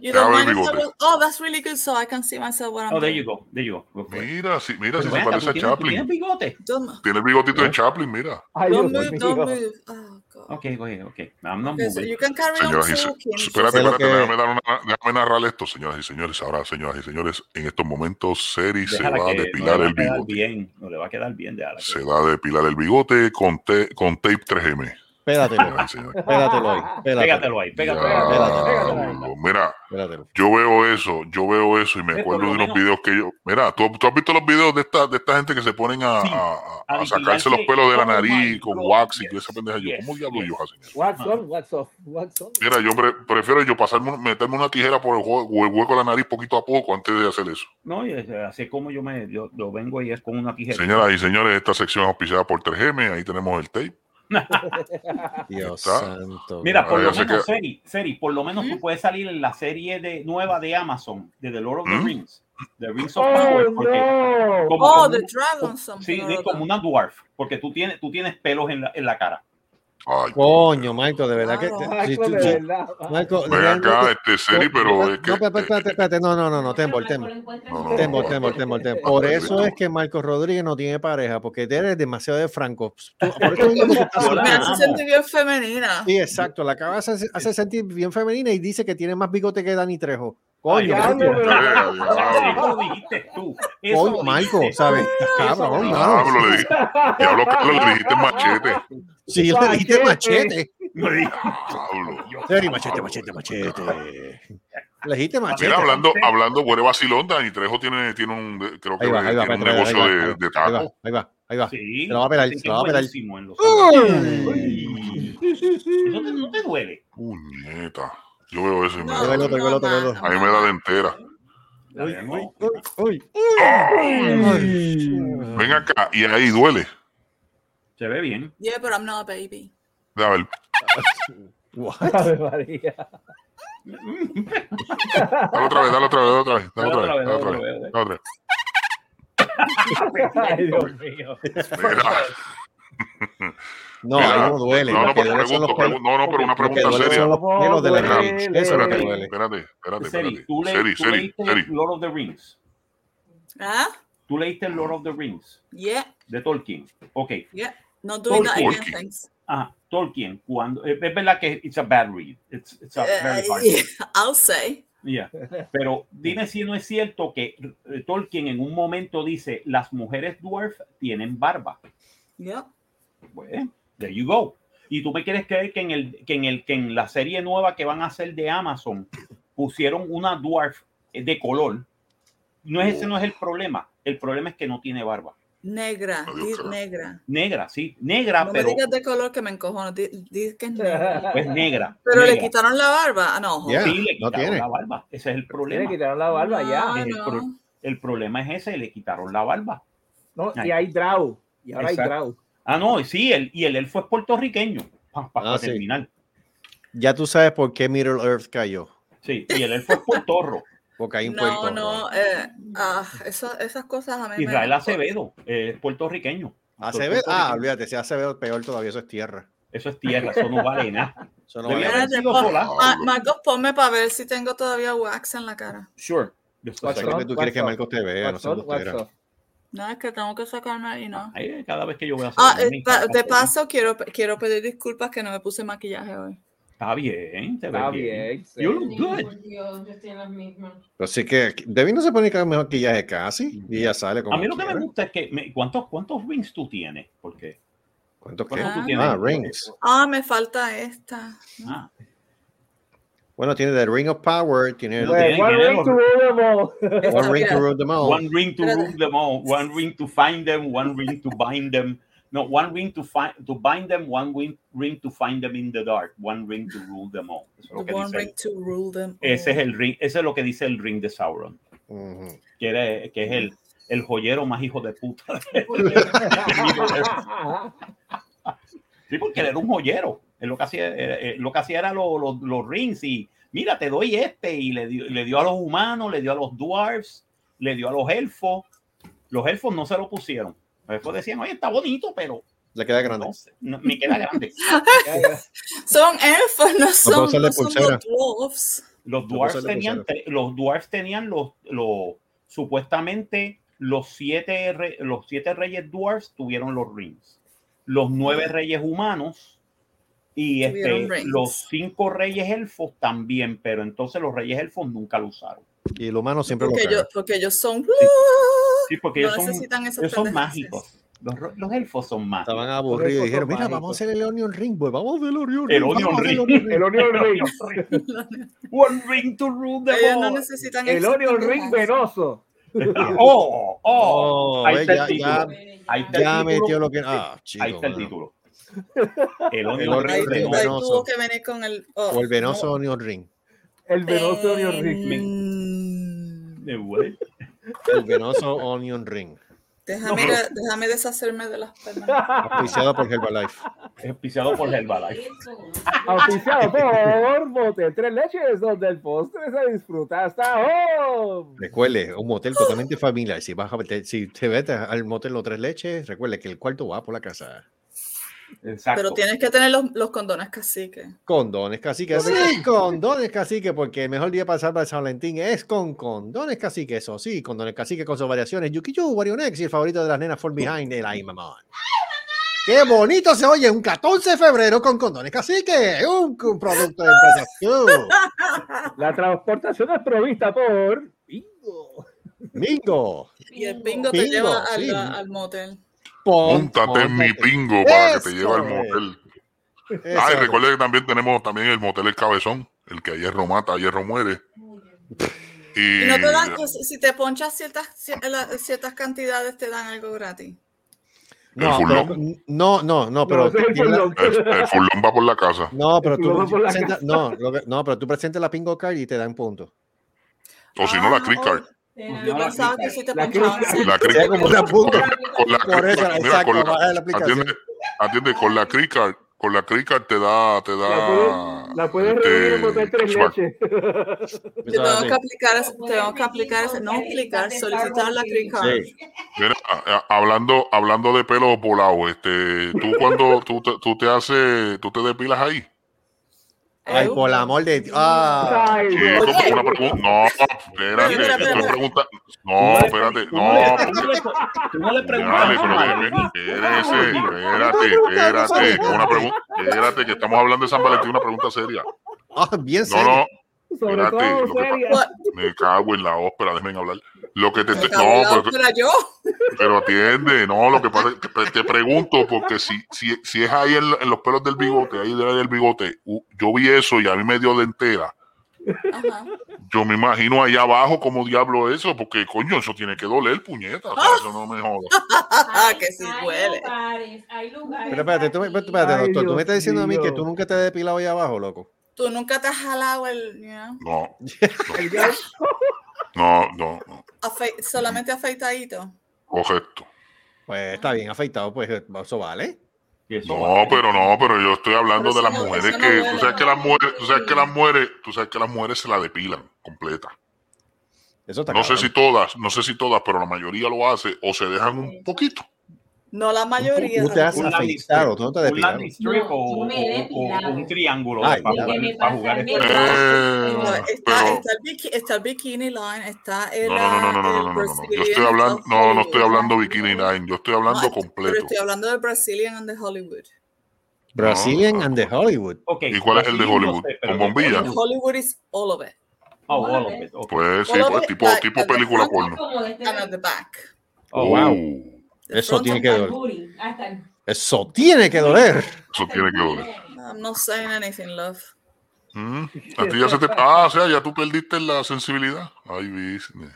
you don't mind bigote. Oh, that's really good, so I can see myself when I'm Oh, there you go. There you go. Mira, si, mira, si se parece ¿tú a Chaplin. bigote? Don't, Tiene el bigotito de ¿Eh? Chaplin, mira. Don't move, don't move. Oh, God. Ok, ok, ok. I'm not Okay, so moving. you can carry Señoras y on señores, talking. espérate, espérate, que- déjame, dar una- déjame narrar esto, señoras y señores. Ahora, señoras y señores, en estos momentos, Seri se va a no depilar va el bigote. bien. No le va a quedar bien. déjala que- Se va a depilar el bigote con, te- con tape 3M. Pégatelo. Pégatelo ahí. Pégatelo. Pégatelo ahí, pégatelo ahí. Diablo. Mira, Pégatelo. yo veo eso, yo veo eso y me acuerdo de unos videos que yo. Mira, ¿tú, tú has visto los videos de esta, de esta gente que se ponen a, Sí, a- a a sacarse los pelos de la nariz con wax y yes, esa pendeja? Yo, yes, ¿cómo diablos yes. ellos hacen eso? What's on? What's off? On? Mira, yo pre- prefiero yo pasarme, un- meterme una tijera por el, el hueco de la nariz poquito a poco antes de hacer eso. No, y es- así como yo me yo, yo vengo y es con una tijera. Señoras y señores, esta sección es auspiciada por 3M. Ahí tenemos el tape. Dios Está. santo. Mira, por lo menos, que- Seri, Seri, por lo menos tú puedes salir en la serie de, nueva de Amazon, de The Lord of the ¿Mm? Rings, The Rings of Oh, Power, porque no. como, Oh, como- the dragon como- sí, como una dwarf, porque tú tienes, tú tienes pelos en la, en la cara. Ay, Coño, Michael, de verdad que. Si tú- de verdad. Michael, Ven realmente- acá, este Seri, pero es que. No, espérate, espérate, espérate. No, no, no, no, Tembol, Tembol. No, no, Tembol, no, Tembol, no, Tembol, no, Tembol. no, Por no, eso no. es que Marcos Rodríguez no tiene pareja, porque tú eres demasiado de franco. Tú- por eso Me hace sentir bien femenina. Sí, exacto. La acabas de hacer sentir bien femenina y dice que tiene más bigote que Dani Trejo. Ay, Coño, Eso diablo. lo dijiste tú. Eso Coño, dijiste. ¿sabes? Cabrón, mano. Diablo, le di- Diablo, Carlos, le dijiste machete. Sí, le dijiste machete. Lo dijiste. Diablo. Seri, machete, machete, machete. Le dijiste machete. Mira, hablando, hablando, huele vacilón, Dani Trejo tiene, tiene un, creo que Ahí va, ahí va, tiene un ahí va, negocio ahí va, de, de va, ahí va, ahí va, ahí va. Sí. Se lo va a pelar, se lo va a pelar. Eso no te duele. Puñeta. Yo veo eso y me, no, a mí me da de entera. Uy, No. uy, uy, uy. Ven acá, y ahí duele. Se ve bien. Yeah, but I'm not a baby. A ver, What? Dale otra vez, dale otra vez, dale otra vez, dale otra vez, dale otra vez, dale otra vez. Ay, Dios mío. Mira, No, Mira, ahí no duele. no, no, pero los pregunto, pregunto, no, no, pero una pregunta duele seria. los pelos de la. Eso Espérate, duele. espérate, espérate, tú, le- Seri, tú Seri, leíste Seri. Lord of the Rings. Ah, Tú leíste Lord of the Rings yeah, de Tolkien. Ok. yeah. Not doing that Tolkien. again, thanks. Ajá, Tolkien, cuando, es es verdad que it's a bad read. It's, it's a very hard Uh, yeah, I'll say. Yeah. Pero dime si no es cierto que eh, Tolkien en un momento dice las mujeres dwarf tienen barba. Yeah. Pues, there you go. Y tú me quieres creer que en el que en el que en la serie nueva que van a hacer de Amazon pusieron una dwarf de color. No es ese no es el problema. El problema es que no tiene barba. Negra, di negra. Negra, sí, negra, No me pero digas de color que me encojono. Di, di que es negra. pues negra. Pero le quitaron la barba. Ah, no. Yeah. Sí, le no quitaron tiene. la barba. Ese es el problema. que quitar la barba ya. No, Es el, no. pro- el problema es ese, le quitaron la barba. No, y hay draw. Y ahora Exacto. hay draw. Ah, no, sí, el, y el elfo es puertorriqueño. Para Ah, sí. terminar. Ya tú sabes por qué Middle Earth cayó. Sí, y el elfo es puertorro. Porque hay un No, puerto. no. Eh, ah, eso- esas cosas a mí me- Israel Acevedo eh, es puertorriqueño. Acevedo, ah, olvídate, si Acevedo peor todavía, eso es tierra. Eso es tierra, eso no vale nada. Eso no vale. Ma- Marcos, ponme para ver si tengo todavía wax en la cara. Sure. Es sé. lo que tú quieres que Marcos te vea, no What's usted. up? No, es que tengo que sacarme ahí, ¿no? Ay, cada vez que yo voy a hacer. Ah, eh, pa- de hacer- paso, quiero, quiero pedir disculpas que no me puse maquillaje hoy. Está bien, te Está bien. bien. sí. You look good. Dios, yo estoy en las mismas. Así que Debbie no se pone cada mejor maquillaje casi y ella sale como A mí lo que me gusta es que. me- ¿cuántos, ¿Cuántos rings tú tienes? Porque. ¿Cuántos tú Ah. tienes? Ah, rings. Ah, me falta esta. Ah, Bueno, tiene The Ring of Power, tiene tiene- One ring to rule them all. One Ring to. Rule Them All. One ring to rule them all. One ring to find them. One ring to bind them. No, one ring to find to bind them. One ring, ring to find them in the dark. One ring to rule them all. Eso es lo The que one dice. ring to rule them. Ese es el ring. Ese es lo que dice el ring de Sauron. Que, era- que es el, el joyero más hijo de puta. Sí, porque él era un joyero. Él lo que hacía, eh, eh, lo que hacía era lo- lo- los rings y mira, te doy este y le dio, le dio a los humanos, le dio a los dwarfs, le dio a los elfos. Los elfos no se lo pusieron. Los elfos decían, oye, está bonito, pero Le queda grande. no, sé, no, me queda grande. Son elfos, no son, no son los dwarfs. Los dwarfs tenían, los dwarfs tenían los, los supuestamente los siete, re- los siete reyes dwarfs tuvieron los rings. Los nueve reyes humanos y este, los cinco reyes elfos también, pero entonces los reyes elfos nunca lo usaron. Y el humano siempre lo Porque, caga. ellos, porque ellos son. Sí, porque no ellos son, ellos son mágicos. Los, los elfos son mágicos. Estaban aburridos y elfos dijeron, son mira, mágicos. vamos a hacer el Onion Ring, boy. Vamos a hacer el Onion Ring. El. Onion Ring. El Onion Ring. One ring to rule them Ellos no necesitan El Onion Ring venoso. Oh, oh, Oh, ahí está el ya, título. ya, Ahí está el título. El Onion Ring venoso. que venir con el. oh, O el venoso Onion Ring. El venoso Onion Ring. De. El venoso Onion Ring. Déjame, a- déjame deshacerme de las pernas. Auspiciado por Herbalife. Auspiciado por Herbalife. Auspiciado por Motel Tres Leches, donde el postre se disfruta hasta home. Recuerde, un motel totalmente familiar. Si vas a si te vete al motel Los Tres Leches, recuerde que el cuarto va por la casa. Exacto. Pero tienes que tener los, los condones cacique. Condones cacique. Sí, condones cacique, porque el mejor día para pasar para San Valentín es con condones cacique. Eso sí, condones cacique con sus variaciones. Yukiyu, Warionex y el favorito de las nenas For Behind, el Ay Mamón. ¡Qué bonito se oye! Un 14 de febrero con condones cacique. Un, un producto de empresa. La transportación es provista por Bingo. Bingo. Y el bingo te Bingo, lleva al, sí. al motel. Póntate en mi pingo para que te lleve al motel. Eso Ah, y es. recuerde que también tenemos también el motel El Cabezón, el que a hierro mata, a hierro muere. Y, Y no te dan, si te ponchas ciertas, ciertas cantidades, te dan algo gratis. No, El pero, no, no, no, pero No, ese es el furlón va por la casa. no, pero tú casa. no, que- no, pero tú presentas la pingo card y te dan punto. O si no, la Ah, crick card. Yo pensaba que si te La ponchaban crica. ciertas La crick Sea como una punta. Con la con la- baja la aplicación. atiende, atiende, con la crick card, con la crica te da, te La da. puedes, la puedes este, reunir tres leches. Tengo que aplicar, ese- tengo que aplicar, ese- no aplicar, solicitar la. Sí. Mira, hablando, hablando de pelo volado, este, tú cuando tú te, tú te haces, tú te depilas ahí. Ay, por el amor de Dios. Ah, Sí, una pregunta. No, espérate, Espera, estoy espera. preguntando. No, espérate, no no. tú no le- no preguntas espérate, espérate, una pregunta, espérate, que estamos hablando de San Valentín, una pregunta seria. ah, bien No, serio. no, Sobre espérate, seria. Me cago en la ópera, déjenme hablar. Lo que te, no, pero, yo. pero atiende, no, lo que pasa es que te, te pregunto, porque si, si, si es ahí en, en los pelos del bigote, ahí del bigote, yo vi eso y a mí me dio de entera. Ajá. Yo me imagino ahí abajo como diablo eso, porque coño, eso tiene que doler, puñeta. O sea, eso no me joda. Ah, que sí Hay huele. lugares, hay lugares. Pero espérate, tú, espérate, Ay, doctor, tú me estás diciendo a mí que tú nunca te has depilado ahí abajo, loco. Tú nunca te has jalado el, No, El diablo- no, no, no. afe- solamente afeitadito. Correcto. Pues está bien, afeitado, pues eso vale. Eso No, vale. pero no, pero yo estoy hablando Pero de las no- mujeres no que, duele, tú sabes que las mujeres, tú sabes que las mujeres, tú sabes que las mujeres se la depilan completa. Eso está No sé si todas, no sé si todas, pero la mayoría lo hace o se dejan un poquito. No la mayoría. Tú, tú te has un afeitado, tú no te has depilado. Un strip o, o, un triángulo Ay, para, para, para, jugar. Esto. No, está, está, el, está, el bikini line, está el. No, no, no, no, no, no, no, no. Yo estoy hablando, no, no estoy hablando bikini line, yo estoy hablando completo. Pero estoy hablando de Brazilian and the Hollywood. Brazilian and the Hollywood. Okay, ¿Y cuál es el de Hollywood? ¿Con bombilla? Hollywood is all of it. Oh, all of it. Pues sí, pues, tipo, tipo película porno. And at the back. Oh, wow. Eso tiene que doler. booty, Eso tiene que doler. eso tiene que doler. I'm not saying anything, love. Mm, A ti ya se te. Ah, o sea, ya tú perdiste la sensibilidad. Ay, business.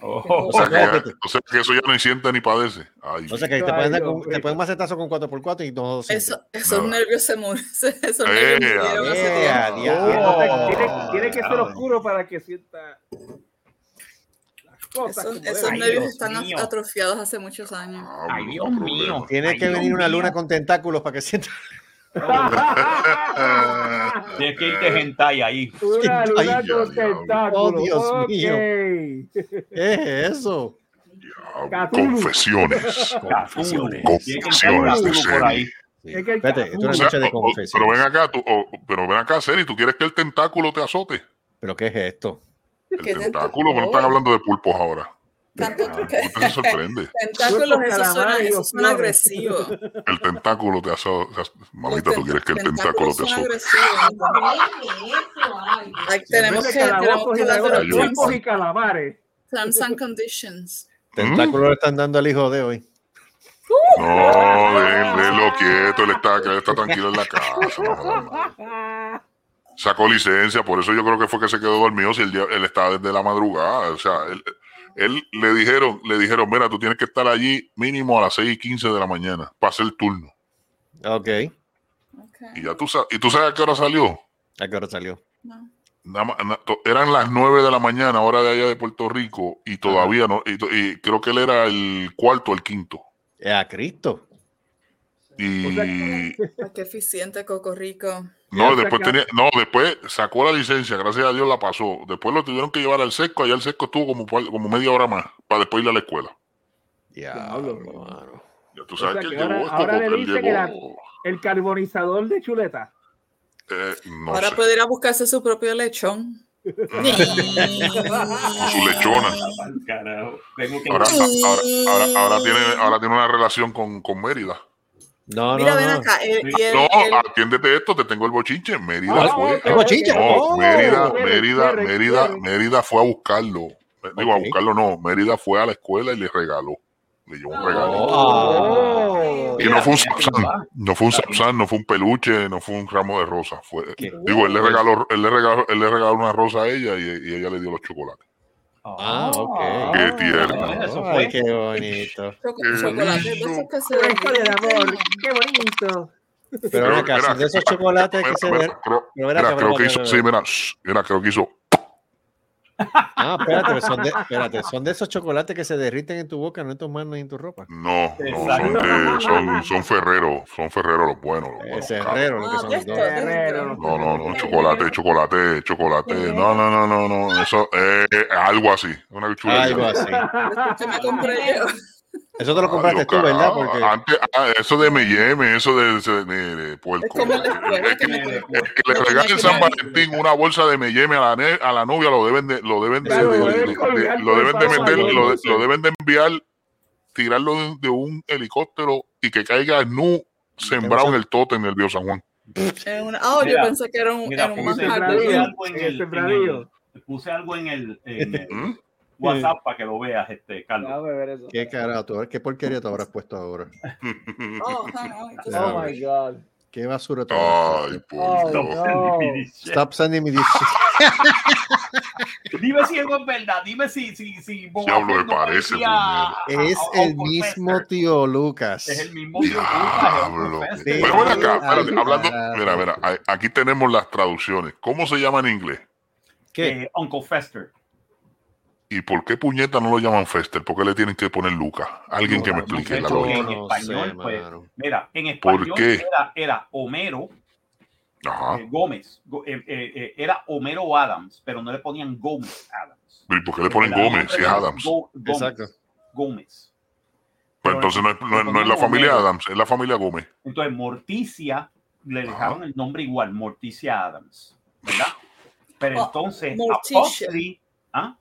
Oh, O sea, que ya- o sea, que eso ya no siente ni padece. Ay, O sea que te Ay, pueden, dar con, te pueden macetazo con 4x4 y no se Eso, esos No. nervios se mueren. Esos Eh, nervios murieron hace eh, adiós. Entonces, tiene, Oh, tiene que ser oscuro para que sienta cosas. Esos. Ay, nervios están mío. atrofiados hace muchos años. Ay, no Dios mío. Tiene Ay, que venir Dios una luna mío. con tentáculos para que sienta. Tienes que irte hentai ahí. Una luna Ay, con tentáculos. Oh, Dios Ok. mío. ¿Qué es eso? Confesiones. Confesiones. Confesiones de. Sí. Es que el Espérate, esto es una noche de confesión. pero ven acá, tú, o- pero ven acá, Seri, ¿tú quieres que el tentáculo te azote? ¿Pero qué es esto? El ¿Qué tentáculo, que no están hablando de pulpos ahora. Tanto ¿Por qué se sorprende? tentáculos, eso suena, calamares y eso suena opciones. agresivo. El tentáculo te azota. Mamita, tú quieres que el tentáculo te azote. tenemos que, tenemos pulpos y calamares. terms and conditions. Tentáculo le están dando al hijo de hoy. No, déjenlo quieto, él está, él está tranquilo en la casa. Sacó licencia, por eso yo creo que fue que se quedó dormido si el día, él estaba desde la madrugada. O sea, él, él le dijeron, le dijeron, mira, tú tienes que estar allí mínimo a las 6 y 15 de la mañana para hacer el turno. Ok. Okay. Y ya tú sabes, ¿y tú sabes a qué hora salió? ¿A qué hora salió? No. Na- to- eran las 9 de la mañana, hora de allá de Puerto Rico, y todavía no, y, creo que él era el cuarto, el quinto. Es a Cristo. Y O sea, Ay, qué eficiente, Coco Rico. No, Ya después tenía, no, después sacó la licencia, gracias a Dios la pasó. Después lo tuvieron que llevar al sesco, allá el sesco estuvo como, como media hora más, para después ir a la escuela. Diablo, Diablo. mano. Ya tú O sabes sea, que él que ahora- llegó, ahora le que la- El carbonizador de chuleta. eh, no Ahora sé, puede ir a buscarse su propio lechón. su lechona. Ahora, ahora tiene, ahora tiene una relación con, con Mérida. No, Mira, no, ven no. acá. el- y el- No, el- atiéndete esto, te tengo el bochinche. Mérida Ah, fue. ok, ¿Tengo chinche? No, Oh, Mérida, Mérida, Mérida. Mérida fue a buscarlo. Digo, a buscarlo no. Mérida fue a la escuela y le regaló. Le llevó un regalo. Oh. Oh. Y no fue un sapsán, no fue un sapsán, no fue un peluche, no fue un ramo de rosas. Fue, digo, él le regaló, él le regaló, él le regaló una rosa a ella y, y ella le dio los chocolates. Ah, ok. Oh. Qué tierno. Ah, eso fue. qué bonito. Chocolate, que se el amor. Qué bonito. Pero, pero acá, mira, de esos chocolates mira, que se ven. Pero, mira, creo que hizo, sí, mira, mira, creo que hizo. Ah, espérate, pero son de, espérate, son de esos chocolates que se derriten en tu boca, no en tus manos y en tu ropa. No, no, son, de, son, son ferreros, son ferreros los buenos. los buenos, herrero, lo que Ah, son esto. No, no, no, chocolate, chocolate, chocolate. No, no, no, no, no. Eso es algo así. Una chulería. Algo así. Me compré yo. Eso te lo compraste Adiós, tú, ¿verdad? Porque Antes, ah, eso de M&M, eso de, de, de- de puerco. Es como el que, le regalen San Valentín una bolsa de M&M a la, a la novia, lo deben de, lo deben de, Claro, de- lo de- deben de- meter, lo, deben de enviar, tirarlo de, de un helicóptero y que caiga nu sembrado en el tote en el Río San Juan. En Ah, yo pensé que era un, Mira, era un puse, algo en En el, el en sembradillo. el- puse algo en el, WhatsApp para que lo veas, este, Carlos. Déjame ver eso. qué carajo, tú, qué porquería te habrás puesto ahora. Oh, Oh my God. Qué basura te Ay, por Oh, Dios. no. Stop sending me this shit. Dime si algo es verdad, dime si, si, si Diablo, me parece, a- Es a- a el mismo tío Lucas. Es el mismo tío Lucas, Diablo. Pero ven acá, espérate, hablando, mira, mira, aquí tenemos las traducciones. ¿Cómo se llama en inglés? ¿Qué? Eh, Uncle Fester. ¿Y por qué puñeta no lo llaman Fester? ¿Por qué le tienen que poner Lucas? Alguien No, que me explique la lógica. en No español, sé, pues, mira, en ¿Por español qué? Era, era Homero Ajá. eh, Gómez, eh, eh, eh, era Homero Adams, pero no le ponían Gómez Adams. ¿Y por qué le ponen Gómez si es Adams? Go- Gómez, Exacto. Gómez. Pues entonces no es, no es- no es la familia Adams, es la familia Gómez. Entonces, Morticia le Ajá. dejaron el nombre igual, Morticia Adams, ¿verdad? Pero Oh, entonces, Morticia. Apostry, ¿ah?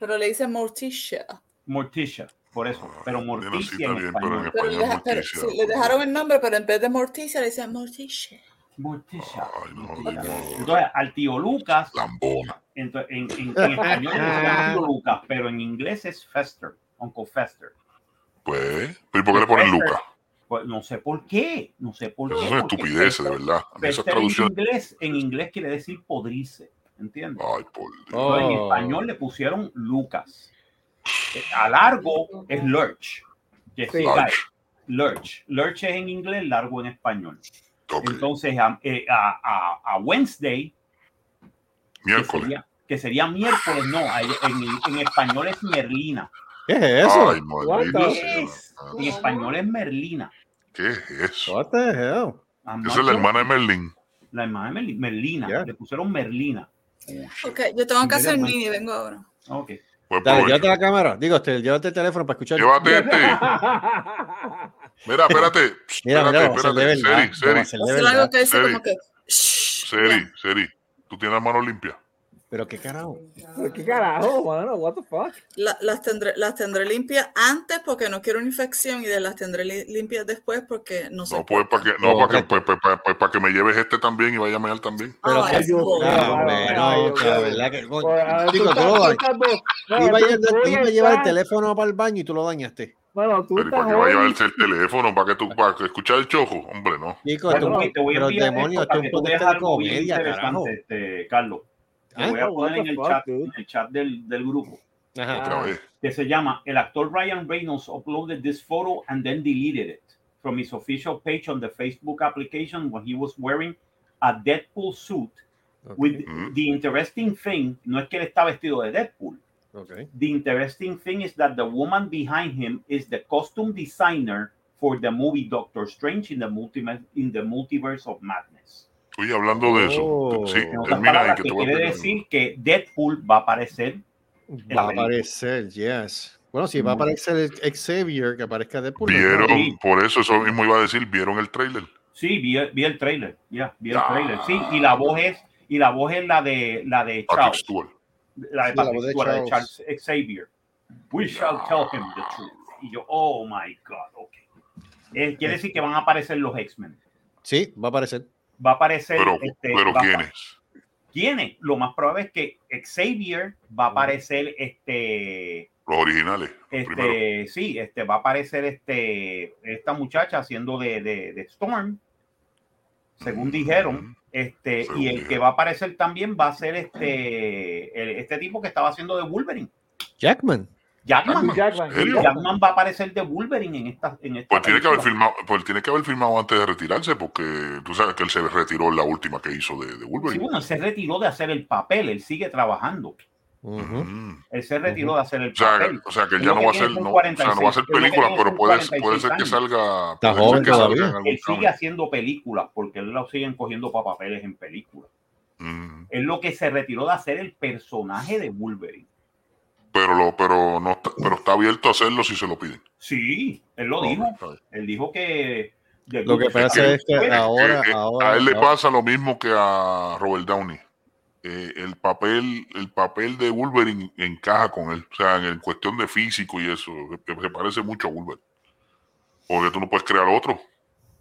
Pero le dice Morticia. Morticia, por eso, pero Nena, sí Morticia en bien, pero en español. Pero, le, deja- pero sí, le dejaron el nombre, pero en vez de Morticia le dicen Morticia. Morticia. Ay, no, Morticia. no. Entonces, al tío Lucas, Lambona. ento- en, en- en español le llaman tío Lucas, pero en inglés es Fester, Uncle Fester. Pues, ¿pero ¿y por qué le ponen Lucas? Pues no sé por qué, no sé por Eso qué. son porque estupideces, de Fester- verdad. Esas Fester en traducciones. inglés, en inglés quiere decir podrirse, ¿entiendes? Ay, por Dios. Entonces, en Oh. español le pusieron Lucas. A largo es Lurch. que Sí. Large. Lurch. Lurch es en inglés, largo en español. Ok. Entonces, a, eh, a- a- a Wednesday, que Miércoles. sería, que sería miércoles, no, en, en español es Merlina. ¿Qué es eso? Ay, maldita What the- sea. Es- En español es Merlina. ¿Qué es eso? What the hell? Esa es la hermana de Merlin. La hermana de Merli- Merlina. Ya. Le pusieron Merlina. Ok, yo tengo que hacer mini, vengo ahora. Ok. Pues Dale, llévate la cámara. Digo, este, llévate el teléfono para escuchar. Llévate este. Mira, espérate. Mira, espérate, mira, espérate. verdad. Seri, Seri. Seri, Seri. ¿Tú tienes las manos limpias? Pero qué carajo. ¿Pero ¿Qué carajo, mano? What the fuck? La- las, tendré, las tendré limpias antes porque no quiero una infección y de las tendré li- limpias después porque no sé. No, pues para que, no, para que, pues, pues, pues, pues, para que me lleves este también y vaya a mear también. Pero Ah, qué- es Dios bobo. mío. Ah, Ay, bueno, ay, la verdad que. Por- ah, tú Digo, tú estás- lo tú dañas. estás do- no, Iba a, llevar, tú iba a llevar el teléfono para el baño y tú lo dañaste. Bueno, tú Pero ¿y estás para qué va a llevarse el teléfono? ¿Para que tú, para que escuchar el chojo? Hombre, no. Chico, Bueno, tú- ok, te voy a pero enviar demonios, que un tú veas podcast de comedia, carajo. este, Carlos. Te ¿Ah? voy a poner en the el fuck, chat, en el chat del, del grupo. Ajá. Otra vez. que se llama El actor Ryan Reynolds uploaded this photo and then deleted it from his official page on the Facebook application when he was wearing a Deadpool suit. With Mm. the interesting thing, no es que él está vestido de Deadpool. Ok. The interesting thing is that the woman behind him is the costume designer for the movie Doctor Strange in the, multi- in the multiverse of madness. Oye, hablando de eso. Oh. Sí, termina que que te voy a quiere explicar. decir que Deadpool va a aparecer Va a aparecer, yes. Bueno, si va a No. aparecer el Xavier, que aparezca Deadpool. Vieron, Sí. por eso, eso mismo iba a decir, vieron el trailer. Sí, vi, vi el trailer, ya, vi el Ah. trailer. Sí, y la voz es y la voz es la de la de Patrick Charles, Stewart. la de Sí, la Patrick voz de Stewart, la de Charles. Charles Xavier. We shall tell him the truth. Y yo, oh my God, ok. Eh, quiere decir que van a aparecer los X-Men. Sí, va a aparecer. Va a aparecer. Pero, este, pero ¿quiénes? ¿Quiénes? Lo más probable es que Xavier va a aparecer este. Los originales. primero. Este, sí, este va a aparecer este esta muchacha haciendo de, de, de Storm, según dijeron. Este, Según y el que va a aparecer también va a ser este, el- este tipo que estaba haciendo de Wolverine. Jackman. Jackman. Jackman. Va a aparecer de Wolverine en esta. En esta Pues tiene que haber filmado, pues tiene que haber filmado antes de retirarse, porque tú sabes que él se retiró en la última que hizo de, de Sí, Wolverine. bueno, él se retiró de hacer el papel, él sigue trabajando. Mm. Él se retiró de hacer el O sea, papel. o sea, que ya no que va a tiene ser, son no, o sea, no va a 46, hacer películas, pero puede, puede 46 ser que salga. Está joven que salga todavía. en algún Él sigue cambio. haciendo películas porque él lo siguen cogiendo para papeles en películas. Mm. Es lo que se retiró de hacer el personaje de Wolverine. Pero, lo, pero, no está, pero está abierto a hacerlo si se lo piden. Sí, él lo dijo. Él dijo que. Lo que pasa es que ahora, Que, eh, ahora, a él le pasa lo mismo que a Robert Downey. Eh, el papel el papel de Wolverine encaja con él, o sea, en cuestión de físico y eso, que se parece mucho a Wolverine. Porque tú no puedes crear otro.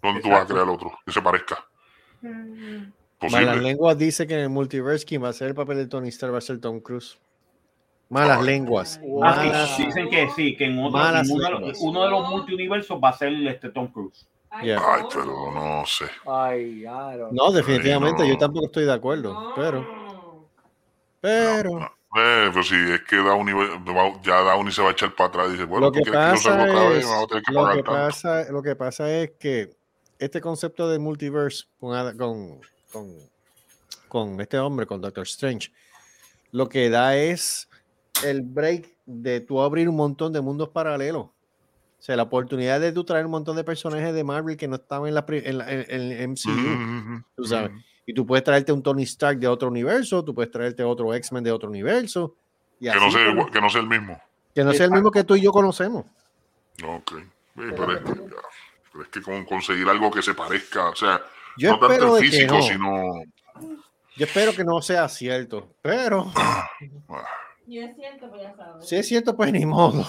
¿Dónde tú vas a crear otro que se parezca? Malas Posible. lenguas dice que en el multiverse quien va a hacer el papel de Tony Stark va a ser Tom Cruise. Malas Ay. lenguas. Ah, Malas- sí, dicen que sí, que en otro, en uno, de los, lenguas. uno de los multiuniversos va a ser este Tom Cruise. Yeah. Ay, pero no sé. Ay, claro. No, definitivamente, Ay, no. yo tampoco estoy de acuerdo. Pero, pero, No. Eh, pues sí, es que Downey, ya Downey se va a echar para atrás y dice, bueno, lo que quieres que yo salga pasa otra vez, es, que lo que pasa, lo que pasa es que este concepto de multiverse con, con, con este hombre, con Doctor Strange, lo que da es el break de tú abrir un montón de mundos paralelos. O sea, la oportunidad de tú traer un montón de personajes de Marvel que no estaban en, la, en, la- en- en el MCU. Mm, tú sabes. Y tú puedes traerte un Tony Stark de otro universo, tú puedes traerte otro X-Men de otro universo. y Que no, sea, como- igual- que no sea el mismo. que no sea el mismo que tú y yo conocemos. Ok. Sí, pero, es que, ya, pero es que con conseguir algo que se parezca, o sea, Yo no tanto espero el físico, no. sino. Yo espero que no sea cierto, pero ah, Y es cierto, pues ya sabes. si es cierto, pues ni modo.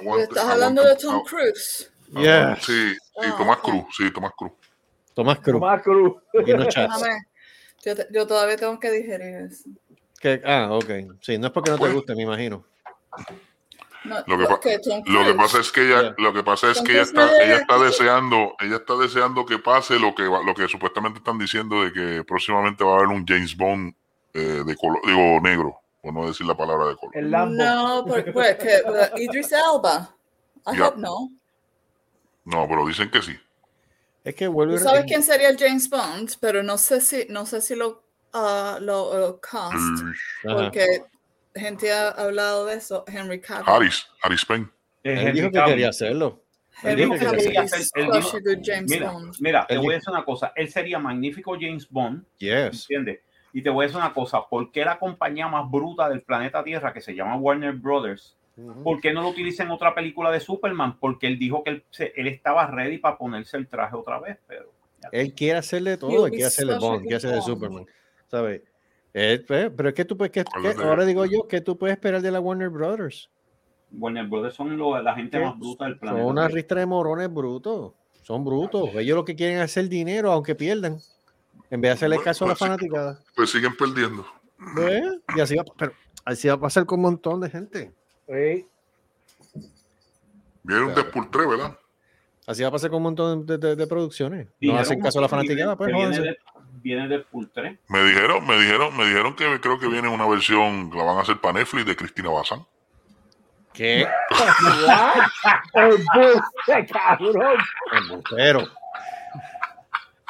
aguante, Estás hablando de Tom Cruise. Yeah. Sí, sí, Ah, Tomás. Cruz, sí, Tomás Cruz. Tomás Cruz, Tomás Cruz. Yo, te- yo todavía tengo que digerir eso. Ah, ok. Sí, no es porque no te guste, me imagino. No, Lo que, lo pasa es que ella, Yeah. lo que pasa es que ella está, ella está deseando, ella está deseando que pase lo que va- lo que supuestamente están diciendo de que próximamente va a haber un James Bond eh, de color, digo negro, por no decir la palabra de color. El Lambo. No, por- pues que uh, Idris Elba. I Ya. hope no. No, pero dicen que sí. Es que Tú y sabes quién sería el James Bond, pero no sé si, no sé si lo, ah, lo uh, cast, Ajá. porque gente ha hablado de eso. Henry Cavill. Harris, Harris Payne. Es Él Henry dijo que Cavill. quería hacerlo. Él Henry dijo que Cavill quería is hacer- él dijo- a good James Mira, Bond. mira, te Él voy a decir una cosa. Él sería magnífico James Bond, Yes. ¿entiendes? Y te voy a decir una cosa. ¿Por qué la compañía más bruta del planeta Tierra, que se llama Warner Brothers. ¿por qué no lo utiliza en otra película de Superman? Porque él dijo que él, se- él estaba ready para ponerse el traje otra vez, pero... Él quiere hacerle todo, él quiere hacerle Bond, quiere hacerle. Superman. ¿Sabes? Pues, pero es que tú puedes, que, ¿Cuál que- es de- ahora digo yo, que tú puedes esperar de la Warner Brothers? Warner Brothers son lo- la gente ¿Qué? más bruta del Son planeta. una Tierra. ristra de morones brutos. Son brutos. Ellos lo que quieren es hacer dinero, aunque pierdan. En vez de hacerle Bueno, caso a la pues sí. fanaticada. Pues siguen perdiendo. ¿Ves? Y así va, pero así va a pasar con un montón de gente. Sí. Viene un Claro. Deadpool 3, ¿verdad? Así va a pasar con un montón de, de- de producciones. No hacen caso a la fanaticada, pues viene, de, viene del Full 3. Me dijeron, me dijeron, me dijeron que creo que viene una versión, la van a hacer para Netflix de Cristina Bazán. ¿Qué? ¡Embuste, cabrón! Embustero.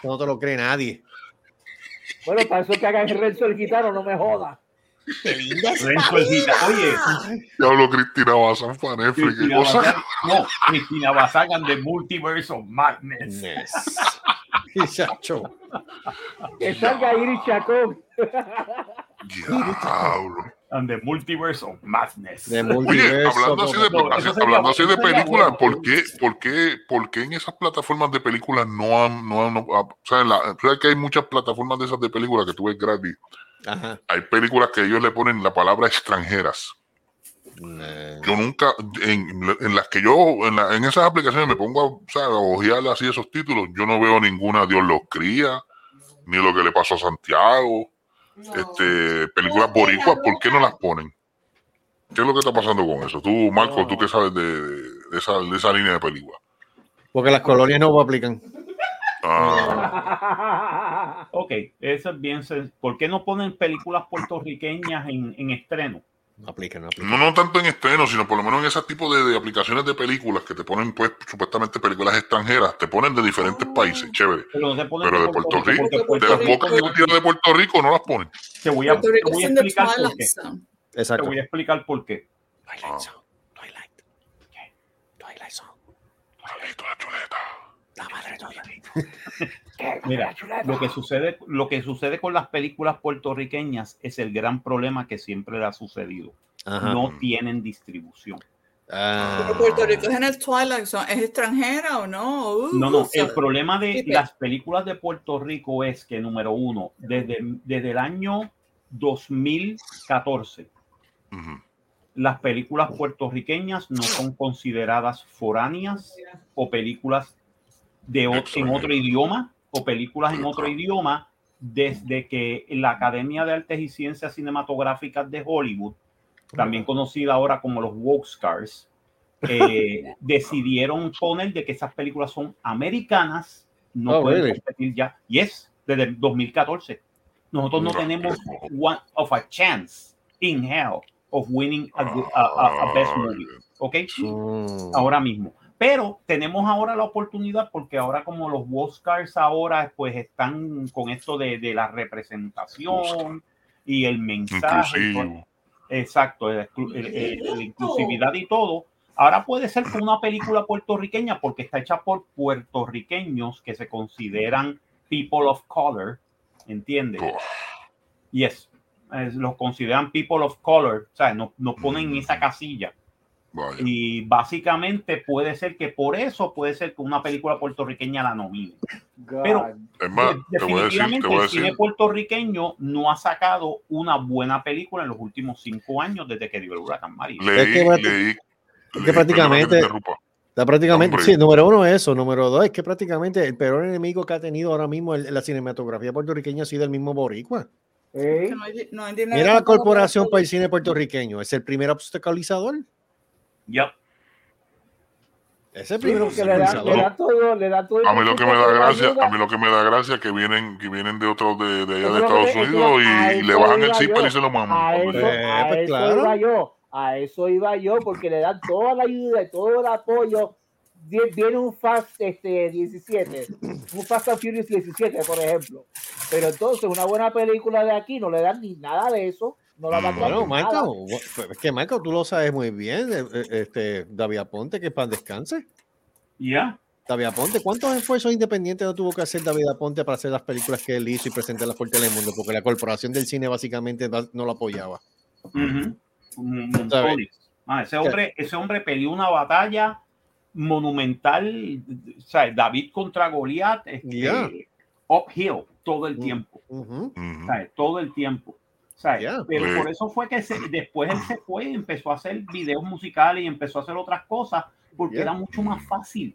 No te lo cree nadie. Bueno, para eso que hagan el Renzo el gitano, no me joda. Renzo el Gita. Oye, Ya hablo Cristina Bazán para Netflix. ¿qué Cristina cosa? Bazán, no, Cristina Bazán de Multiverse of Madness. Nes. Chacho. Que salga Iris Chacón. Diablo. And the Multiverse of Madness. Oye, hablando así de, no, así- eso sería- hablando así de películas, bueno. ¿por qué, por, qué, por qué en esas plataformas de películas no han, no han, no- ah, o sea, en la- que hay muchas plataformas de esas de películas que tú ves gratis? Ajá. Hay películas que ellos le ponen la palabra extranjeras. Yo nunca, en, en las que yo, en, la- en esas aplicaciones me pongo a, o sea, a ojear así esos títulos, yo no veo ninguna Dios los cría, ni lo que le pasó a Santiago, No. este, películas boricuas, ¿por qué no las ponen? ¿Qué es lo que está pasando con eso? Tú, Marco, tú qué sabes de, de esa, de esa línea de película. Porque las colonias no aplican. Ah, Ok, eso es bien. ¿Por qué no ponen películas puertorriqueñas en, en estreno? No aplican, no aplican. no, no tanto en estreno, sino por lo menos en ese tipo de, de aplicaciones de películas que te ponen, pues, supuestamente películas extranjeras, te ponen de diferentes países, chévere. Pero no Pero de Puerto Rico, porque de De Puerto las Rico pocas que tiran de Puerto Rico no las ponen. Te voy a, Puerto te Rico voy a explicar por qué. Zone. Te Exacto. voy a explicar por qué. Twilight Zone. Twilight. Twilight Zone. La madre tuya. Mira, lo que sucede, lo que sucede con las películas puertorriqueñas es el gran problema que siempre le ha sucedido. Ajá. No tienen distribución. Ah. Puerto Rico es en el Twilight Zone. ¿Es extranjera o no? Uh, No, no, o sea, el problema de las películas de Puerto Rico es que, número uno, desde, desde el año 2014, Ujú. las películas puertorriqueñas no son consideradas foráneas o películas de en otro idioma o películas en otro idioma desde que la Academia de Artes y Ciencias Cinematográficas de Hollywood, también conocida ahora como los Wokestars, eh, decidieron poner de que esas películas son americanas, no Oh, pueden really? competir ya. Y es desde el 2014. Nosotros no tenemos one of a chance in hell of winning a, a- a- a best movie. ¿Ok? Mm. Ahora mismo. Pero tenemos ahora la oportunidad porque ahora como los Oscars ahora pues están con esto de, de la representación y el mensaje. Inclusivo. Exacto, el exclu- el- el- la inclusividad y todo. Ahora puede ser que una película puertorriqueña, porque está hecha por puertorriqueños que se consideran people of color, ¿entiendes? Yes, es- los consideran people of color, o sea, nos, nos ponen en esa casilla. Vaya. Y básicamente puede ser que por eso puede ser que una película puertorriqueña la nomine. Pero- Es más, De- te voy a decir, te definitivamente voy a el cine decir. puertorriqueño no ha sacado una buena película en los últimos cinco años desde que dio el huracán María. Leí, Es que leí. es que leí- prácticamente-. Está prácticamente, Hombre. sí, número uno eso, número dos es que prácticamente el peor enemigo que ha tenido ahora mismo el- la cinematografía puertorriqueña ha sido el mismo boricua. No no dinero Mira la corporación para el cine puertorriqueño, es el primer obstaculizador. Yep. Es el sí, primer porque le da, le obstaculizador. da todo, le da todo. el A mí lo que me da gracia, ayuda. a mí lo que me da gracia es que vienen, que vienen de otros de, de allá de Estados Unidos y, y le bajan el zipper y se lo maman. A eso, a pues eso claro. iba yo, a eso iba yo, porque le dan toda la ayuda y todo el apoyo. Vie- Viene un Fast este, 17, un Fast and Furious 17, por ejemplo. Pero entonces, una buena película de aquí no le dan ni nada de eso. No la Mm. Bueno, ni nada. Michael, bu- es que Michael, tú lo sabes muy bien, eh, eh, este, David Aponte, que para descanse. Ya. David Aponte, ¿cuántos esfuerzos independientes no tuvo que hacer David Aponte para hacer las películas que él hizo y presentarlas por Telemundo? Porque la corporación del cine básicamente va- no lo apoyaba. ¿Sabes? Solix. Ah, ese hombre, ese hombre peleó una batalla monumental, o sea, David contra Goliat, este, Ya. uphill todo el Mm. tiempo, Ujú. Ujú. ¿sabes? todo el tiempo. ¿Sabes? Ya. Pero por eso fue que se- después él se fue y empezó a hacer videos musicales y empezó a hacer otras cosas porque Ya. era mucho más fácil.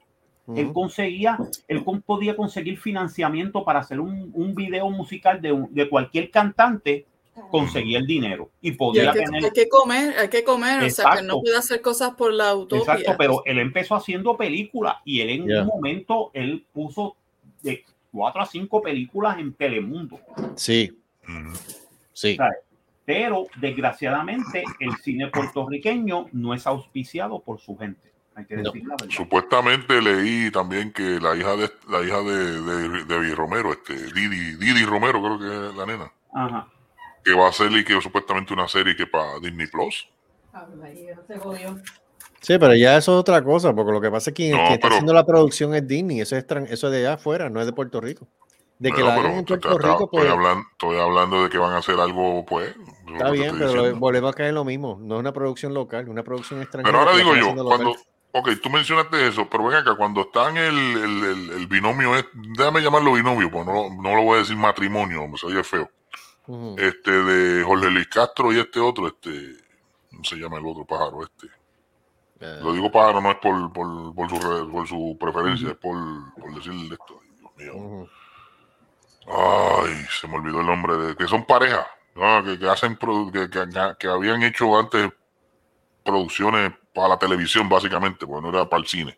Él Ujú. conseguía, él podía conseguir financiamiento para hacer un, un video musical de, un- de cualquier cantante, conseguía el dinero y Y podía hay, que, tener hay que comer, hay que comer, o sea que no Exacto. puede hacer cosas por la utopía. Exacto, pero él empezó haciendo películas y él en Yeah. un momento él puso de cuatro a cinco películas en Telemundo. Sí, Ujú. Sí. ¿sabes? Pero desgraciadamente el cine puertorriqueño no es auspiciado por su gente. Hay que No. decir la verdad. Supuestamente leí también que la hija de la hija de, de, de Romero, este, Didi, Didi Romero, creo que es la nena, Ajá. que va a hacer y que supuestamente una serie que para Disney Plus. Se jodió. Sí, pero ya eso es otra cosa, porque lo que pasa es que No, quien está pero- haciendo la producción es Disney, eso es, eso es de allá afuera, no es de Puerto Rico. De que Bueno, la pero hagan en Puerto Rico, estoy, pues hablando, estoy hablando de que van a hacer algo, pues. está bien, pero diciendo. volvemos a caer en lo mismo. No es una producción local, es una producción extranjera. Pero ahora digo yo, local. cuando, ok, tú mencionaste eso, pero ven acá, cuando están el, el, el, el binomio, déjame llamarlo binomio, pues no, no lo voy a decir matrimonio, me oye feo. Ujú. Este de Jorge Luis Castro y este otro, este, ¿cómo se llama el otro pájaro? Este. Eh, Lo digo pájaro, no es por, por, por, su, por su preferencia, es por, por decirle esto. Dios mío. ujú. Ay, se me olvidó el nombre de que son parejas, ¿no? que, que hacen produ- que, que, que habían hecho antes producciones para la televisión básicamente, porque no era para el cine.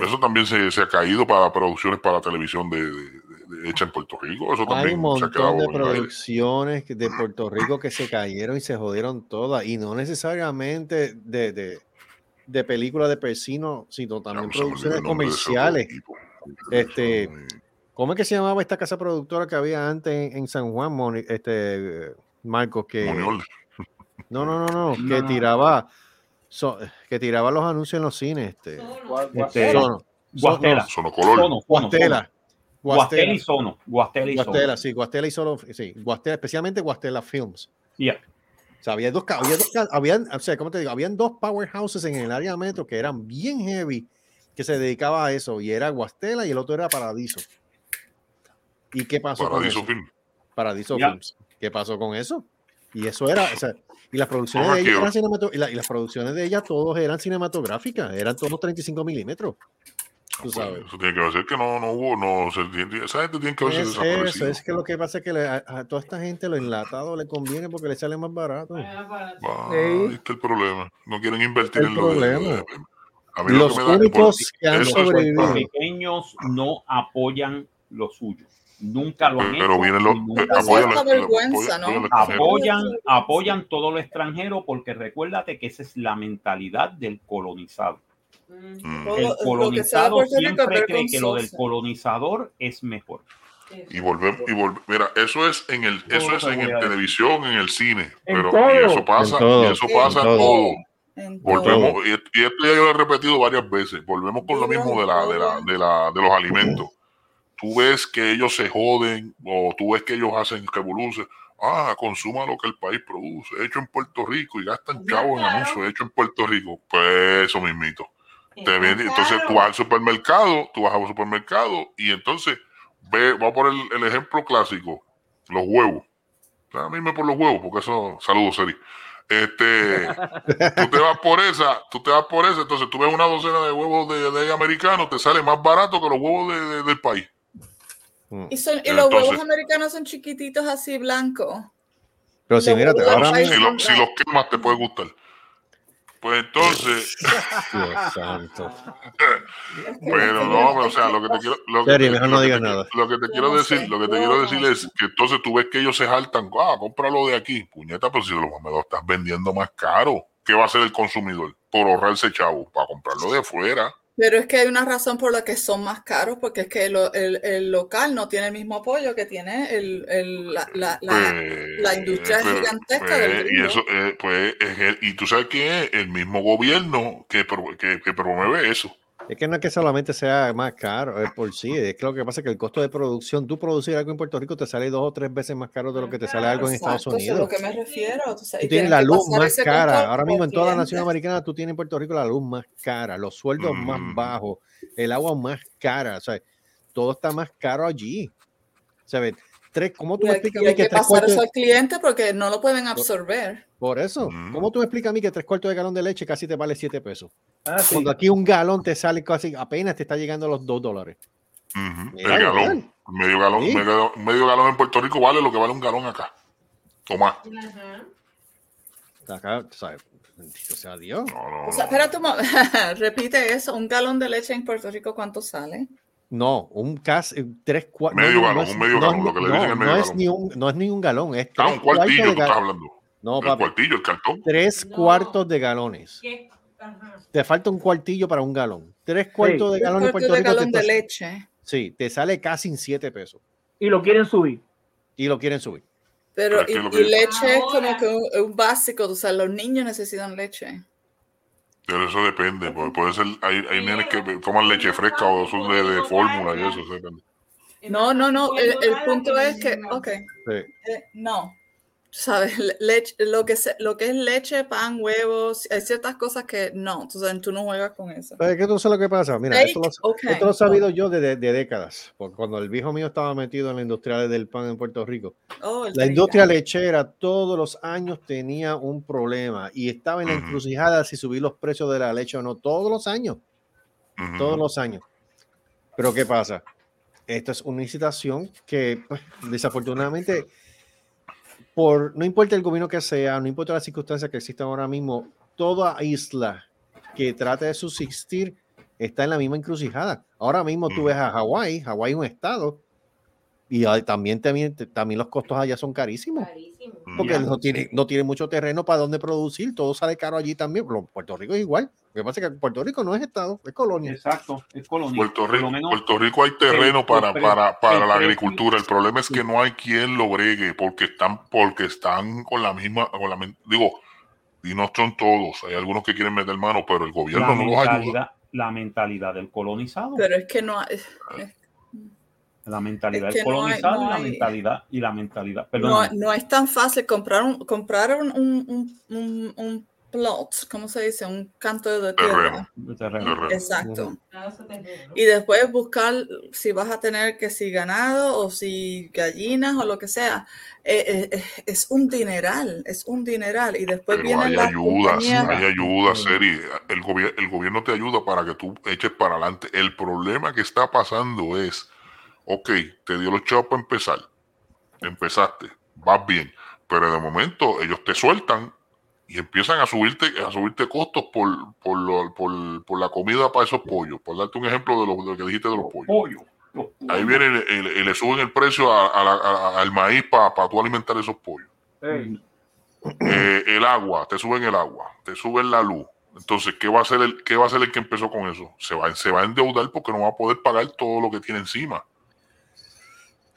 Eso también se, se ha caído para producciones para televisión de, de- hecha en Puerto Rico. Eso Hay también un se ha quedado montón de producciones de Puerto Rico que se cayeron y se jodieron todas, y no necesariamente de, de, de películas de persino, sino también no producciones comerciales. Este, ¿Cómo es que se llamaba esta casa productora que había antes en, en San Juan, Moni- este, Marcos? Que, Moniol. No, no, no, no, No, que no. tiraba, so- que tiraba los anuncios en los cines. Este. Este, Sono, Guastela. Sono, Sono, Guastela. Guastela y Sono. Guastela y Guastela, Sono. sí, Guastela y solo, sí, Guastela, especialmente Guastela Films. Yeah. O sea, había dos, había dos habían, o sea, ¿cómo te digo? Habían dos powerhouses en el área metro que eran bien heavy, que se dedicaba a eso, y era Guastela y el otro era Paradiso. ¿Y qué pasó Paradiso con eso? Film. Paradiso Ya. Films. ¿Qué pasó con eso? Y eso era, o sea, y las producciones Ah, de ella que- eran cinematográficas, y, la- y las producciones de ella todos eran cinematográficas, eran todos 35 milímetros. Tú sabes. Eso tiene que ser que no, no hubo, no, se esa gente tiene que verse Es eso, es que lo que pasa es que le- a, a toda esta gente lo enlatado le conviene porque le sale más barato. Va, Sí. ahí está el problema. No quieren invertir El en lo de- problema. de- a mí lo Los que me da- únicos que han sobrevivido. Los pequeños no apoyan lo suyo. Nunca lo han Pero hecho. vienen los- eh, apoyan una vergüenza, apoyan- ¿no? apoyan apoyan, todo lo extranjero porque recuérdate que esa es la mentalidad del colonizado. Mm. El que colonizado siempre es cree que lo del colonizador es mejor. Y volvemos, y volve- mira, eso es en el, eso es en el televisión, en el cine, pero y eso pasa, En todo. y eso pasa en todo. En Volvemos, y, y esto ya yo lo he repetido varias veces, volvemos con lo mismo de la, de la, de la, de los alimentos. Tú ves que ellos se joden, o tú ves que ellos hacen revolución. Ah, consuma lo que el país produce, hecho en Puerto Rico, y gastan chavos en anuncios hecho en Puerto Rico. Pues eso mismito. Te vende- entonces tú vas al supermercado, tú vas al supermercado y entonces ve, voy a poner el, el ejemplo clásico, los huevos. A mí me por los huevos, porque eso, saludos, Seri. Este, tú te vas por esa, tú te vas por esa, entonces tú ves una docena de huevos de, de americanos, te sale más barato que los huevos de- de- del país. Y, son- y Pero los entonces- huevos americanos son chiquititos así blancos. Pero Lo- mírate, ahora. Si, son lo- si los quemas te puede gustar. Pues entonces, Dios santo. Pero no, pero, o sea, lo que te quiero, lo que te- mejor no digas nada. Lo que te quiero decir, lo que te quiero decir es que entonces tú ves que ellos se saltan, ah, cómpralo de aquí, puñeta, pero si lo, me lo estás vendiendo más caro, ¿qué va a hacer el consumidor? Por ahorrarse chavo, para comprarlo de fuera. Pero es que hay una razón por la que son más caros, porque es que lo- el, el local no tiene el mismo apoyo que tiene el, el- la, la- la- Pues, la industria pues, gigantesca pues, del y eso, eh, pues, es el- y tú sabes que es el mismo gobierno que, que, que promueve eso. Es que no es que solamente sea más caro, es por sí. Es que lo que pasa es que el costo de producción, tú producir algo en Puerto Rico te sale dos o tres veces más caro de lo que te sale algo en Estados Exacto, eso es a Unidos. lo que me refiero. tú sabes, Tú tienes la luz más cara. Ahora mismo en toda la nación americana tú tienes en Puerto Rico la luz más cara, los sueldos más Mm. bajos, el agua más cara. O sea, todo está más caro allí. O sea, ve, tres, ¿cómo tú Y me hay, explicas a mí que que tres pasar cuartos eso de- al cliente porque no lo pueden absorber. Por eso, Mm. ¿cómo tú me explicas a mí que tres cuartos de galón de leche casi te vale siete pesos? Ah, sí. Cuando aquí un galón te sale casi, apenas te está llegando a los dos dólares. El galón, medio galón, Sí. medio, medio galón en Puerto Rico vale lo que vale un galón acá. Toma. Ajá. Acá, sabes, bendito sea Dios. No, no, O sea, repite eso. Un galón de leche en Puerto Rico, ¿cuánto sale? No, un casi tres cuartos. Medio galón, un medio galón, lo que le dicen el medio es galón. ni un, no es ni un galón, es Ah, tres un cuartillo, tú de estás galón. hablando. No, el papi, cuartillo, el cartón. tres No. cuartos de galones. ¿Qué? Te falta un cuartillo para un galón. Tres cuartos de galón en Puerto de Rico. te de leche. Sí, te sale casi en siete pesos. Y lo quieren subir. Y lo quieren subir. Pero, Pero es y, leche es como que un, un básico. O sea, los niños necesitan leche. Pero eso depende. Puede, puede ser, hay, hay nenes que toman leche fresca o son de, de fórmula y eso. depende. No, no, no. El, el punto es que, ok, Sí. eh, no. ¿Sabes? Le- Leche, lo, que se- lo que es leche, pan, huevos, hay ciertas cosas que no. Entonces tú no juegas con eso. ¿Sabes qué tú sabes lo que pasa? Mira, esto lo, Steak, ok. esto lo he sabido yo de, de- de décadas. Porque cuando el viejo mío estaba metido en la industria del pan en Puerto Rico, Oh, La industria lechera todos los años tenía un problema y estaba en la encrucijada si subir los precios de la leche o no, todos los años, todos los años. Pero ¿qué pasa? Esta es una incitación que pues, desafortunadamente, por no importa el gobierno que sea, no importa las circunstancias que existan ahora mismo, toda isla que trate de subsistir está en la misma encrucijada. Ahora mismo tú ves a Hawái, Hawái es un estado y también, también, también los costos allá son carísimos. Carísimo. Porque no tiene, no tiene mucho terreno para donde producir, todo sale caro allí también. Puerto Rico es igual. Lo que pasa es que Puerto Rico no es estado, es colonia. Exacto, es colonia. Puerto Rico, menos Puerto Rico hay terreno el- para, el para, para el la agricultura. El problema es que no hay quien lo bregue porque están, porque están con la misma, con la, digo, Y no son todos. Hay algunos que quieren meter mano, pero el gobierno La no los ayuda. la mentalidad del colonizado. Pero es que no hay, es- La mentalidad Es del no hay- y la hay- mentalidad y la mentalidad. no, Perdón, no es tan fácil comprar un, comprar un, un, un, plot, ¿cómo se dice? Un canto de tierra. Terreno. de terreno. Terreno. Exacto. Y después buscar si vas a tener que si ganado o si gallinas o lo que sea. Eh, eh, eh, es un dineral, es un dineral. Y después Pero vienen hay las ayudas, hay ayudas, Seri. El, gobier- el gobierno te ayuda para que tú eches para adelante. El problema que está pasando es, ok, te dio los chavos para empezar, empezaste, vas bien, pero de momento ellos te sueltan y empiezan a subirte, a subirte costos por, por, lo- por, por la comida para esos pollos. Por darte un ejemplo de lo, de lo que dijiste de los pollos. Pollo. Los Ahí viene y le, y le suben el precio a- a la- a- al maíz para tú alimentar esos pollos. Eh, el agua, te suben el agua, te suben la luz. Entonces, ¿qué va a hacer el, qué va a hacer el que empezó con eso? Se va, se va a endeudar porque no va a poder pagar todo lo que tiene encima.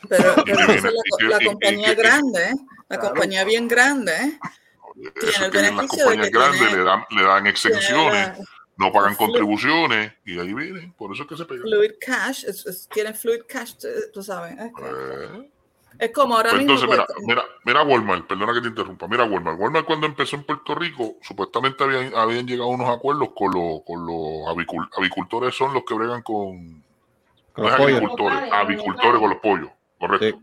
Pero, viene- la, la y- y compañía grande, ¿eh? la Claro. compañía bien grande, ¿eh? Eso el tienen las beneficio de compañías que grandes, tiene- le dan, le dan Tiene exenciones, la no pagan contribuciones y ahí vienen. Por eso es que se pegan. Fluid cash, es- es- tienen fluid cash, eh, tú sabes. Es, Eh, es como ahora pues mismo. entonces, mira, pues, mira, mira Walmart, perdona que te interrumpa. Mira Walmart. Walmart cuando empezó en Puerto Rico, supuestamente habían, habían llegado a unos acuerdos con los, con los avicul- avicultores, son los que bregan con, Con no los los avicultores con los pollos, correcto.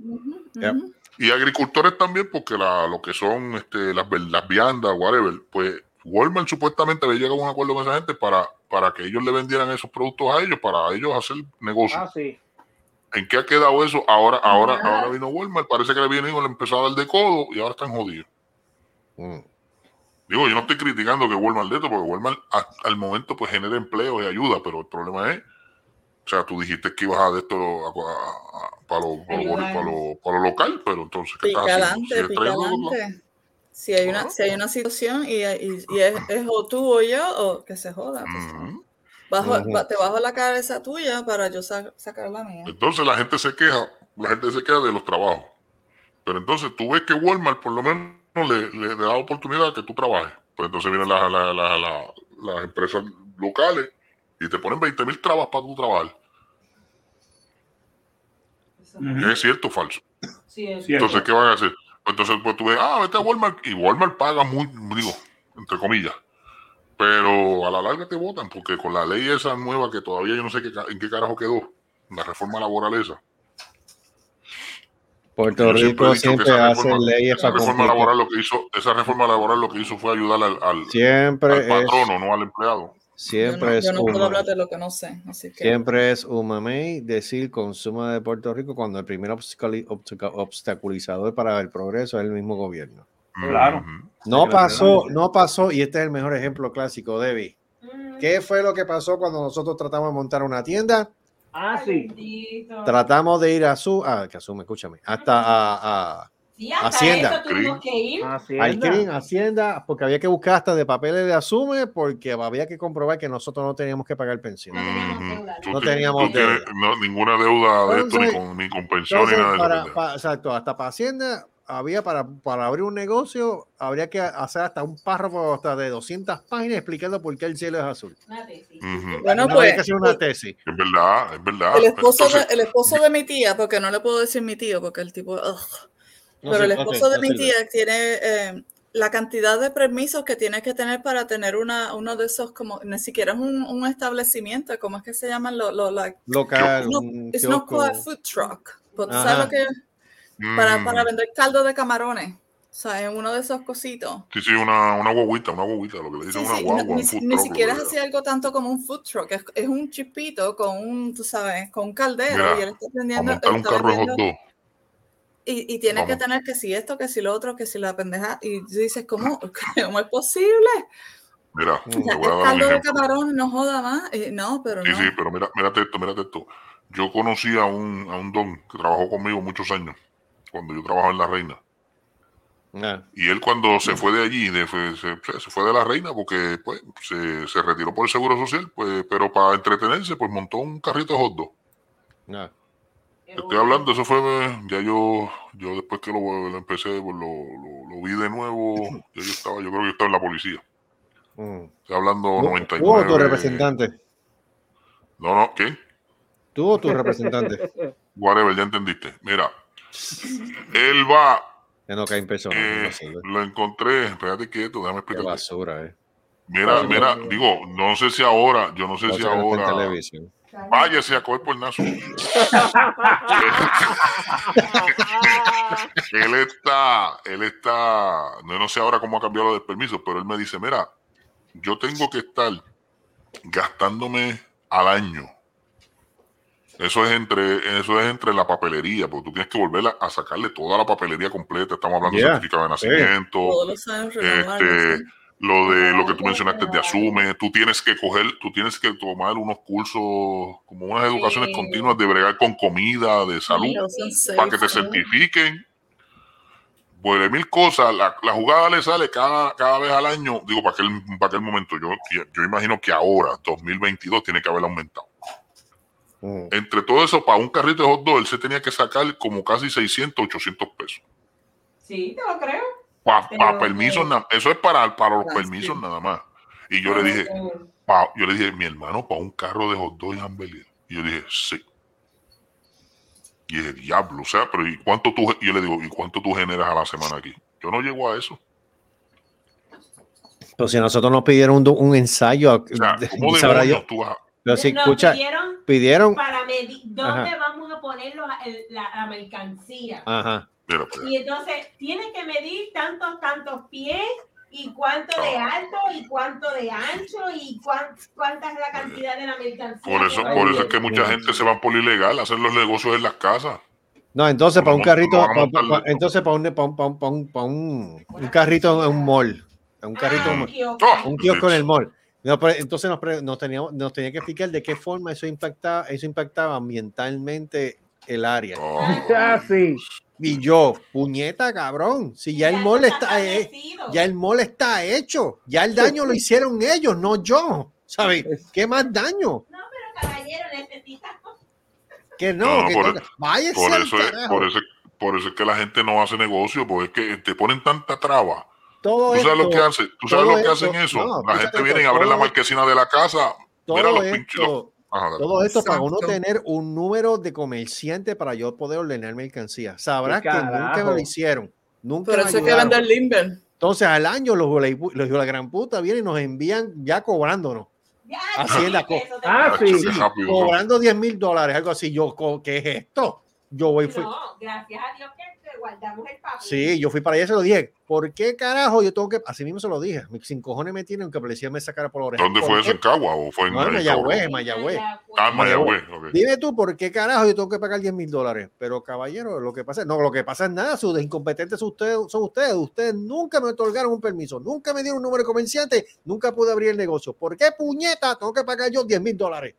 Sí. Y agricultores también, porque la, lo que son este, las, las viandas, whatever, pues Walmart supuestamente había llegado a un acuerdo con esa gente para, para que ellos le vendieran esos productos a ellos, para ellos hacer negocio. ah, sí. ¿En qué ha quedado eso? Ahora, ahora, Nada. ahora vino Walmart, parece que le viene y le empezó a dar de codo y ahora están jodidos. Mm. Digo, yo no estoy criticando que Walmart de esto, porque Walmart a- al momento pues genera empleo y ayuda, pero el problema es, o sea, tú dijiste que ibas a de esto a- a- a- para lo, para lo- para lo- para lo local, pero entonces, ¿qué Pica estás haciendo? adelante, ¿Sigues pica trayendo- adelante. Si hay una, Claro. si hay una situación y, y- y es, es o tú o yo, o que se joda. pues, bajo, te bajo la cabeza tuya para yo sa- sacar la mía. Entonces la gente se queja, la gente se queja de los trabajos. Pero entonces tú ves que Walmart por lo menos le, le, le da oportunidad a que tú trabajes. Pues entonces vienen las, las- las- las- las empresas locales y te ponen 20 mil trabas para tu trabajar. ¿Es cierto o falso? Sí, es Cierto. Entonces, ¿qué van a hacer? Pues entonces, pues tú ves, ah, vete a Walmart y Walmart paga muy, digo, entre comillas. Pero a la larga te votan porque con la ley esa nueva que todavía yo no sé qué, en qué carajo quedó, la reforma laboral esa. Puerto siempre Rico siempre hace reforma- leyes Esa para reforma laboral lo que hizo, esa reforma laboral lo que hizo fue ayudar al, al, Siempre al es, patrono, no al empleado. Siempre yo no, es yo no un puedo hablar de lo que no sé. Así que Siempre es un mamey decir consumo de Puerto Rico cuando el primer obstaculizador para el progreso es el mismo gobierno. Claro. No pasó, no pasó, y este es el mejor ejemplo clásico, Debbie. Mm. ¿Qué fue lo que pasó cuando nosotros tratamos de montar una tienda? Ah, sí. Tratamos de ir a su, ah, que asume, escúchame, hasta a, a, Sí, hasta Hacienda. eso tuvimos que ir. al Hacienda. CRIM, Hacienda, porque había que buscar hasta de papeles de asume, porque había que comprobar que nosotros no teníamos que pagar pensión. No teníamos deuda. No teníamos deuda. no, ninguna deuda de esto, ni con, ni con pensión, ni nada de para, eso. pendejo. pa- exacto, hasta para Hacienda había para, para abrir un negocio, habría que hacer hasta un párrafo hasta de 200 páginas explicando por qué el cielo es azul. Una tesis. Ujú. Bueno, No, pues, había que hacer una tesis. Es verdad, es verdad. el esposo, Entonces, de, el esposo de mi tía, porque no le puedo decir mi tío, porque el tipo. ugh. No Pero el esposo de mi tía tiene eh, la cantidad de permisos que tiene que tener para tener una, uno de esos, como ni siquiera es un, un establecimiento, ¿cómo es que se llaman? Los los like, Local, no, un it's not kiosco. called a food truck, but Ajá. ¿sabes lo que? Para, mm, para vender caldo de camarones. O sea, en uno de esos cositos. Sí, sí, una, una guaguita, una guaguita, lo que le dicen Sí, una sí, guagua, no- un ni, food ni truck, siquiera lo es así algo tanto como un food truck, es, es un chipito con un, tú sabes, con un caldero Mira, y él está A vendiendo, montar un está carro de hot vendiendo- dog. Y, y tiene que tener que si esto, que si lo otro, que si la pendeja, y tú dices, ¿cómo, cómo es posible? Mira, Mm. te O sea, voy a el dar un caldo de ejemplo. camarón no joda más. Eh, no, pero Sí, no. sí, pero mira, mírate esto, mírate esto. Yo conocí a un, a un don que trabajó conmigo muchos años, cuando yo trabajaba en La Reina. Ah, Y él cuando se fue de allí, de- fue- se, se fue de La Reina porque pues, se, se retiró por el Seguro Social, pues, pero para entretenerse, pues montó un carrito de hot dog. ah. Estoy hablando, eso fue, ya yo, yo después que lo, lo empecé, pues lo, lo, lo vi de nuevo, ya yo estaba, yo creo que yo estaba en la policía. Mm. Estoy hablando ¿Tú 99. tú o tu representante? No, no, ¿qué? ¿Tú o tu representante? Whatever, ya entendiste. Mira, él va, Que no cae en persona. eh, no lo encontré, espérate quieto, déjame Qué explicarte. basura, eh. Mira, mira, digo, no sé si ahora, yo no sé si en ahora, televisión. Váyase a coger por nazo. él está, él está, no, no sé ahora cómo ha cambiado lo del permiso, pero él me dice, mira, yo tengo que estar gastándome al año. Eso es entre, eso es entre la papelería, porque tú tienes que volver a, a sacarle toda la papelería completa. Estamos hablando Yeah, de certificado de nacimiento, Todos los años renovarlo, este, sí. Lo de lo que tú mencionaste de asume, tú tienes que coger, tú tienes que tomar unos cursos, como unas educaciones Sí. continuas de bregar con comida, de salud, para que te certifiquen. Pues de mil cosas, la, la jugada le sale cada, cada vez al año, digo, para aquel, para aquel momento, yo, yo imagino que ahora, 2022, tiene que haber aumentado. Mm. Entre todo eso, para un carrito de hot dog, él se tenía que sacar como casi 600, 800 pesos. Sí, te lo creo. Para Pero, permisos, na- eso es para, para los Ah, permisos sí. nada más. Y yo le dije, Eh, pa- yo le dije, mi hermano, para un carro de hot dog y hamburguesa. Y yo dije, sí. Y dije, diablo, o sea, pero ¿y cuánto tú? Y yo le digo, ¿y cuánto tú generas a la semana aquí? Yo no llego a eso. Pero si a nosotros nos pidieron un, un ensayo, O sea, ¿cómo Dios. tú vas a- Pero si nos escucha, pidieron pidieron. para medir dónde Ajá. vamos a poner los- el- la, la mercancía. Ajá. Mira, pues, Y entonces tienen que medir tantos, tantos pies y cuánto de Ah. alto y cuánto de ancho y cuán- cuánta es la cantidad de la mercancía. por eso, por eso es que mucha gente se va por ilegal a hacer los negocios en las casas. No, entonces para un carrito, vamos a pa- pa- montarlo. pa- entonces para un, pa' un, pa' un- pa' un- un- un carrito en un mall, un carrito en Ah, un kiosco. Un kiosco en el mall. No, pero entonces nos, nos, teníamos, nos tenía que explicar de qué forma eso impactaba, eso impactaba ambientalmente el área. Oh, Ya, sí. Y yo, puñeta, cabrón, si ya el mall está, eh, ya el mall está hecho, ya el daño lo hicieron ellos, no yo. ¿Sabes? ¿Qué más daño? No, pero caballero, necesitas. Que no, que por- no- váyase por eso es, por eso, por eso es que la gente no hace negocio, porque es que te ponen tanta traba. Todo ¿Tú sabes lo que hacen? ¿Tú sabes lo que esto- hacen eso? no, la gente viene esto, a abrir la marquesina de la casa. Mira los pinches. Ajá, todo esto para uno tener un número de comerciante para yo poder ordenar mercancía. Sabrás ¿Qué que nunca me lo hicieron. Nunca me eso hay que vender Limber. Entonces al año los, los, los hijos de la gran puta vienen y nos envían ya cobrándonos. Ya, Hacienda sí, co- eso te- Ah, Chacho, sí. qué rápido son. Cobrando 10 mil dólares, algo así. Yo, ¿qué es esto? Yo voy, fui, No, gracias a Dios que te guardamos el papel. sí, yo fui para allá y se lo dije. ¿Por qué carajo yo tengo que, así mismo se lo dije, sin cojones me tienen que policía me sacara por la oreja? ¿Dónde ¿Por fue eso? ¿En Cagua o fue en No, Mayagüez, Mayagüez. Ah, Mayagüez. Dime tú, ¿por qué carajo yo tengo que pagar 10 mil dólares? Pero caballero, lo que pasa, no, lo que pasa es nada, sus incompetentes son ustedes, son ustedes. Ustedes nunca me otorgaron un permiso, nunca me dieron un número de comerciante, nunca pude abrir el negocio. ¿Por qué puñeta tengo que pagar yo 10 mil dólares?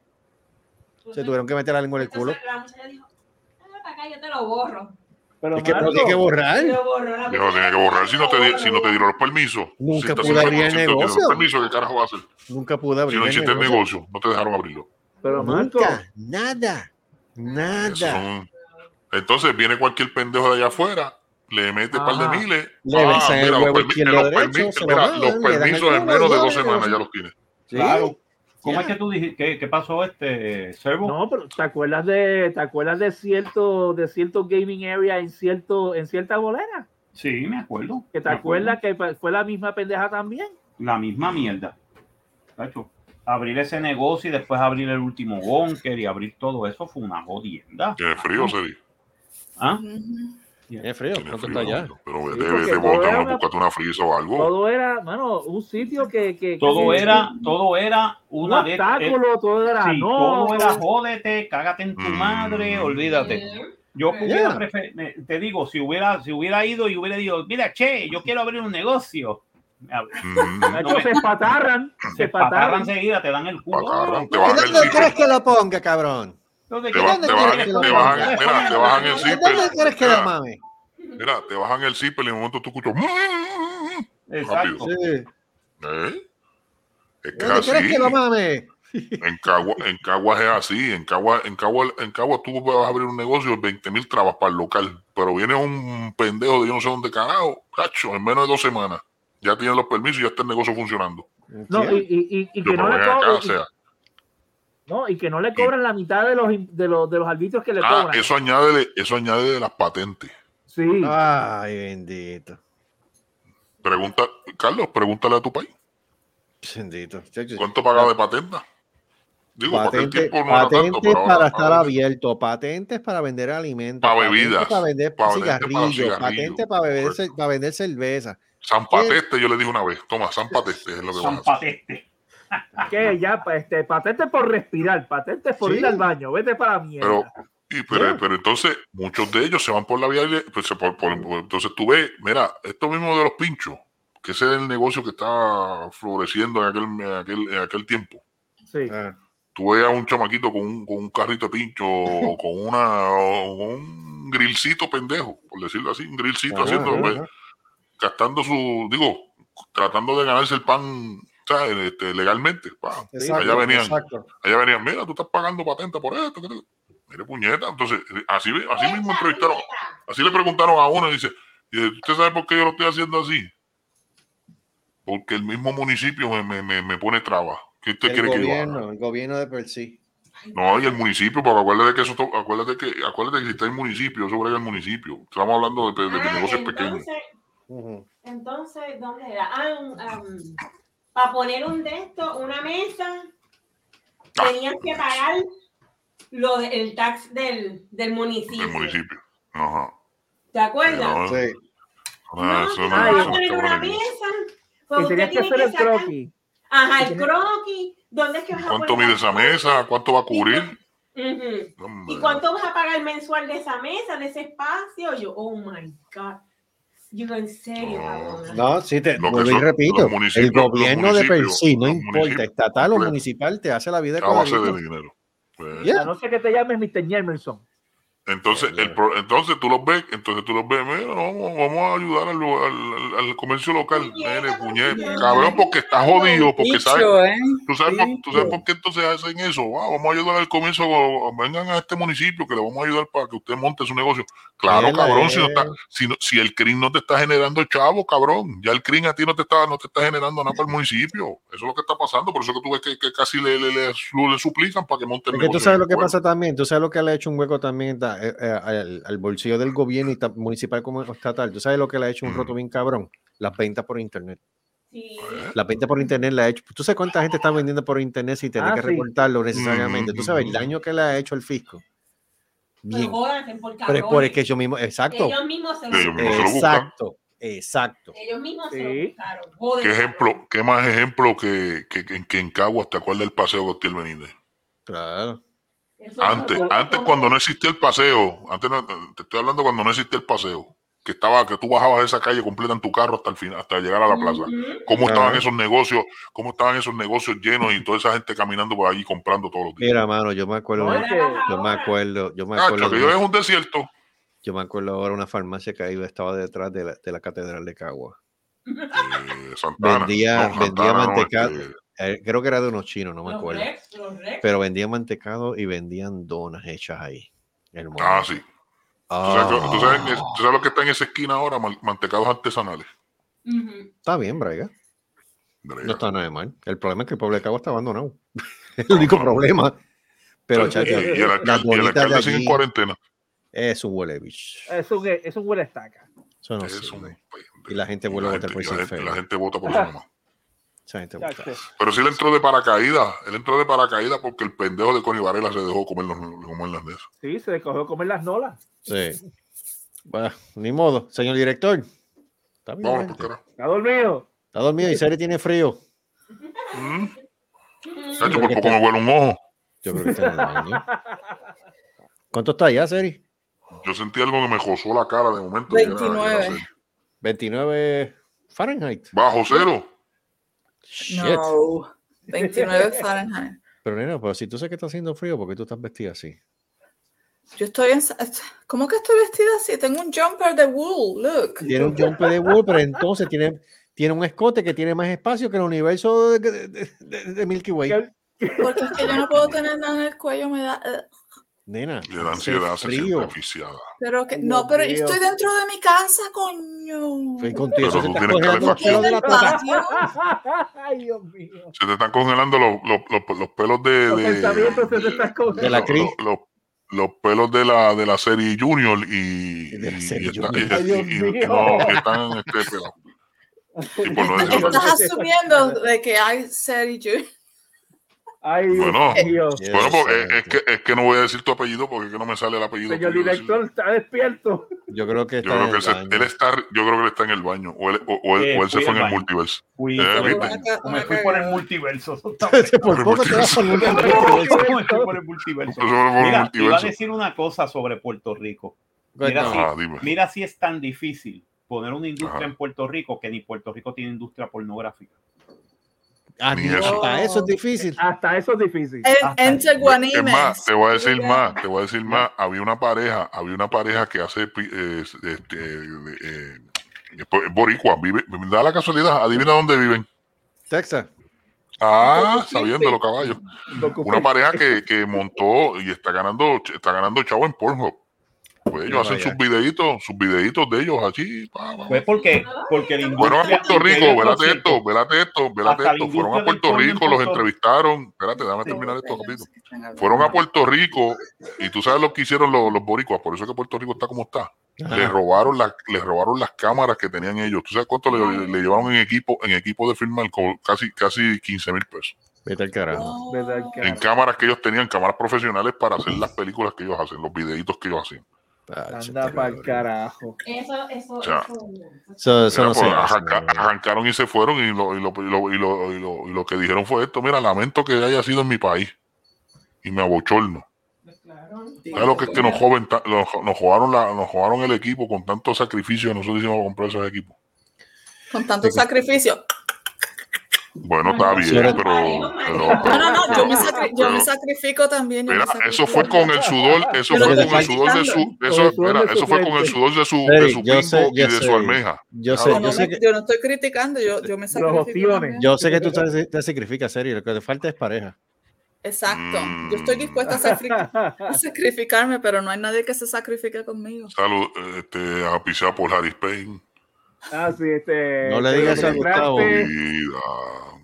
Se tuvieron que meter la lengua en el culo. La muchacha dijo, "Dame para acá, yo te lo borro. Pero, Es que Marco, no tiene que borrar. Y lo borró. La Dijo, tiene que borrar si no te, di- si no te dieron los permisos. Nunca si pude abrir el 100% tiene negocio. los permisos, ¿qué carajo va a hacer? Nunca pude Si abrir no el hiciste el negocio. negocio, no te dejaron abrirlo. pero Marco, Nunca, nada, nada. son- Entonces viene cualquier pendejo de allá afuera, le mete un par de miles. Le el mira, los, permi- los permi- mira, permisos en menos de dos semanas ya. ya los tiene. Sí. Claro. ¿Cómo es que tú dijiste? ¿Qué, qué pasó este servo? no, pero ¿te acuerdas de, te acuerdas de cierto, de cierto gaming area en cierto, en cierta bolera? Sí, me acuerdo. Que te acuerdo. acuerdas que fue la misma pendeja también. La misma mierda. Cacho, abrir ese negocio y después abrir el último bunker y abrir todo eso fue una jodienda. Tiene frío, Seri. ¿Ah? Tiene frío, Tiene ¿cuánto frío. está allá? Pero Sí, vete, porque vete, todo bota, era no, una- búscate una frisa o algo. Todo era, mano, un sitio que, que Todo que- era, todo era un una de obstáculo, todo era Sí, no, todo era jódete, cágate en tu Mm. madre, olvídate. Eh, Yo Yeah. hubiera prefer- te digo, si hubiera, si hubiera ido y hubiera dicho, mira, che, yo quiero abrir un negocio. Mm, No, se espatarran, se Te patarran patarran. enseguida, te dan el culo. Patarran, te ¿Y bajan el dónde quieres zipper. que lo ponga, cabrón? ¿Dónde Te, quieres ba- ¿Dónde te que quieres bajan, mira, te bajan el ¿Y zipper. ¿Dónde quieres que lo Mira, mame? mira, te bajan el zipper y en un momento tú escuchas. Exacto. Sí. ¿Eh? Es que es ¿Dónde quieres que lo mame? En Cagua, en Caguas es así. En Cagua, en Cagua, en Cagua tú vas a abrir un negocio de 20 mil trabas para el local. Pero viene un pendejo de yo no sé dónde carajo, cacho, en menos de dos semanas. Ya tiene los permisos y ya está el negocio funcionando. No, y, y, y, que no le ven acá, cobran, o sea, no, y que no le cobran la mitad de los, de los, de los arbitrios que le ah, cobran. eso añade, eso añade de las patentes. Sí. Ay, bendito. Pregunta, Carlos, pregúntale a tu país. Bendito. ¿Cuánto pagaba de patenta? Digo, porque el Patente, tiempo no tanto, patentes ahora- para estar ahora- abierto, patentes para vender alimentos, Para patentes bebidas, para vender para vender para cigarrillos, cigarrillos, patentes para, beber, para vender cerveza. San Pateste, yo le dije una vez. Toma, San Pateste es lo que vas a San hacer. Pateste. Que ya, este, patente por respirar, patente por Sí. ir al baño, vete para la mierda. Pero, y, pero, pero entonces, muchos de ellos se van por la vía. pues, por- por- por- entonces tú ves, mira, esto mismo de los pinchos, que ese es el negocio que está floreciendo en aquel, en aquel, en aquel tiempo. sí. Ah, Tú ves a un chamaquito con un, con un carrito de pincho o con, una, o un grillcito pendejo, por decirlo así, un grillcito ajá, haciendo, ajá, pues, ajá. gastando su, digo, tratando de ganarse el pan ¿sabes? Este, legalmente. Exacto, allá venían, exacto. allá venían, mira, tú estás pagando patente por esto. Mire, puñeta. Entonces, así, así mismo entrevistaron, así le preguntaron a uno y dice, "¿Y ¿usted sabe por qué yo lo estoy haciendo así? Porque el mismo municipio me, me, me, me pone trabas. ¿Qué usted El quiere que yo haga? gobierno, el gobierno de per sí. No, y el municipio, porque acuérdate que eso, acuérdate que, acuérdate que si está el municipio, eso brega el municipio. Estamos hablando de, de, de Ah, negocios pequeños. entonces, ¿dónde era? Ah, para poner un de estos, una mesa, Ah. tenías que pagar lo de- el tax del, del municipio. Del municipio. Ajá. ¿Te acuerdas? Sí. no, No, eso que no- no poner una mesa. pues Y usted tenías que hacer el sacar- croquis. Ajá, el croquis. ¿Dónde es que vas a ¿Cuánto mide esa mesa? ¿Cuánto va a cubrir? Ujú. Hombre. ¿Y cuánto vas a pagar mensual de esa mesa, de ese espacio? Yo, oh my God. Yo, en serio, No. No, sí, te Lo y repito. El gobierno de per sí, no importa, estatal o municipal, te hace la vida A base cuadrito. de dinero. Pues, Yeah. A no ser que te llames Mr. Jemerson. Entonces, el pro- entonces tú los ves, entonces tú los ves, mira, no, vamos, vamos a ayudar al, al- comercio local, puñeta, puñeta. cabrón, porque está jodido, porque sabes, Dicho, ¿eh? tú sabes, por, tú sabes por qué entonces hacen eso, Ah, vamos a ayudar al comercio, vengan a este municipio que le vamos a ayudar para que usted monte su negocio. Claro, cabrón, si, no es- está, si, no- si el CRIM no te está generando chavo, cabrón, ya el CRIM a ti no te está, no te está generando nada para el municipio, eso es lo que está pasando, por eso que tú ves que, que casi le, le, le, le suplican para que monte el que tú negocio sabes lo que pueblo. pasa también, tú sabes lo que le ha hecho un hueco también ta- eh, al, al bolsillo del gobierno y ta- municipal como estatal. Tú sabes lo que le ha hecho un roto bien cabrón, las ventas por internet. Sí. Las ventas por internet le ha hecho. ¿Tú sabes cuánta gente está vendiendo por internet sin tener Ah, que sí. reportarlo necesariamente? Tú sabes el daño que le ha hecho el fisco. Bien. jódanse por Pero es por es cabrones. que yo mismo, exacto, Ellos mismos se lo Ellos mismos se lo exacto, exacto. Ellos mismos se Sí. lo buscaron. Joder, ¿Qué ejemplo, qué más ejemplo que, que, que, que en Caguas te acuerdas del paseo Gautier Benítez? Claro. Antes, es- antes cuando no existía el paseo, antes no- te estoy hablando cuando no existía el paseo, que estaba, que tú bajabas esa calle completa en tu carro hasta el final, hasta llegar a la plaza. ¿Cómo estaban esos negocios? ¿Cómo estaban esos negocios llenos y toda esa gente caminando por allí comprando todos los días? Mira, mano, yo me acuerdo, de- que- yo me acuerdo, yo me Cacho, acuerdo, de aquello una- es un desierto. yo me acuerdo ahora una farmacia que ahí estaba detrás de la, de la catedral de Cagua. Eh, Santana. Vendía- No, vendía no, este, Eh, creo que era de unos chinos, no me Los acuerdo. Rex, los Rex. Pero vendían mantecado y vendían donas hechas ahí. Hermoso. ah, sí. ¿Tú sabes, que- tú sabes que- Ah, tú sabes lo que está en esa esquina ahora? Man- Mantecados artesanales. Está bien. Brega. No está nada de mal. El problema es que el pueblo de Cagua está abandonado. es el único problema. Pero, Y, chacho, y el alcalde, y el bonitas de alcalde sigue en cuarentena. es un huele bicho. Es un, es un huele estaca. Eso no Es un sirve. pendejo. Y la gente vuelve a votar por y la sin gente- fe. La gente vota por su mamá. Esa gente Chacho. vota. Pero sí le entró de paracaídas. Él entró de paracaídas porque el pendejo de Connie Varela se dejó comer, los, comer las de eso. Sí, se le cogió a comer las nolas. Sí. Bueno, ni modo. Señor director. Está bien. Está dormido. Está dormido y Seri tiene frío. Mm. Ujú. Chacho, por poco me huele un ojo. Yo creo que está en el baño. ¿Cuánto está ya, Seri? Yo sentí algo que me josó la cara de momento. y era- era 29. serio. 29 Fahrenheit. Bajo cero. Shit. No. 29 Fahrenheit. Pero nena, pero si tú sabes que está haciendo frío, ¿por qué tú estás vestida así? Yo estoy en. ¿Cómo que estoy vestida así? Tengo un jumper de wool. Look. Tiene un jumper de wool, pero entonces tiene, tiene un escote que tiene más espacio que el universo de, de- de- de Milky Way. Que, Porque es que yo no puedo tener nada en el cuello, me da. eh. Nena, Le da ansiedad, se siente asfixiada. Pero que, no, Dios pero mío. estoy dentro de mi casa, coño. Fue contigo, Pero tú tienes calefacción. de la. Ay, Dios mío. Se te están congelando los, los, los, los pelos de, Los de, pensamientos se te están cogiendo. De la Cris. los- los pelos de la, de la serie Junior y, De la serie y Junior. y- Ay, Dios y- y- mío. no, que están este, pelados. Y por no Estás asumiendo de que hay serie yo. Ay, Dios Bueno. Yes, Bueno, porque es que, es que no voy a decir tu apellido porque es que no me sale el apellido. Señor director, está despierto. Yo creo que Yo está creo en que el él, se- baño. él está, yo creo que él está en el baño o él, o, o él, Eh, o él se fue en el multiverso. Fui, Eh, me fui por el multiverso. Por poco te vas por el Me multiverso. por el Mira, iba a decir una cosa sobre Puerto Rico. Mira. Ajá, dime. Mira si es tan difícil poner una industria Ajá. en Puerto Rico que ni Puerto Rico tiene industria pornográfica. Ah, Ni ni eso. hasta eso es difícil. Hasta eso es difícil. En. Es más, te voy a decir más, te voy a decir más. Había una pareja, había una pareja que hace eh, este, eh, eh, boricua, vive, da la casualidad, adivina dónde viven. Texas. Ah, sabiendo los caballos. Una pareja que, que montó y está ganando, está ganando chavo en Pornhub. Pues ellos hacen sus videitos, sus videitos de ellos así. Pues porque, porque la Fueron a Puerto Rico, velate esto, velate esto, velate esto. Fueron a Puerto Rico, los entrevistaron. Espérate, déjame terminar esto rápido. Fueron a Puerto Rico y tú sabes lo que hicieron los, los boricuas, por eso es que Puerto Rico está como está. Le robaron las, les robaron las cámaras que tenían ellos. ¿Tú sabes cuánto le, le llevaron en equipo, en equipo de firmar? Con casi, casi 15 mil pesos. Vete al carajo. ¿Verdad, En cámaras que ellos tenían, cámaras profesionales para hacer las películas que ellos hacen, los videitos que ellos hacen. Anda para el carajo. Eso, eso, sea, eso. Eso, eso Mira, no se pues, arranca- arrancaron y se fueron y lo, y, lo, y, lo, y, lo, y lo- y lo que dijeron fue esto, mira, lamento que haya sido en mi país y me abochorno. Claro. ¿Sabes lo que es que nos, joven, nos, nos jugaron la, nos jugaron el equipo con tanto sacrificio? Nosotros hicimos comprar esos equipos. Con tanto sacrificio. Bueno, está bien, pero, pero- No, no, no, yo me, pero- sacri- yo me pero- sacrifico también. Mira, sacrifico. eso fue con el sudor, eso Pero fue con el sudor de su, eso, mira, fue con el sudor de su, de su pingo sé, y de su almeja. Yo sé, Yo no, yo sé me- que- yo no estoy criticando, yo, yo me sacrifico. Yo sé que tú te, te sacrificas, serio. Lo que te falta es pareja. Exacto. Mm. Yo estoy dispuesta a, sacrific- a sacrificarme, pero no hay nadie que se sacrifique conmigo. Salud, este, auspiciado por Harry Payne. Ah, sí, este. No le digas eso a Gustavo.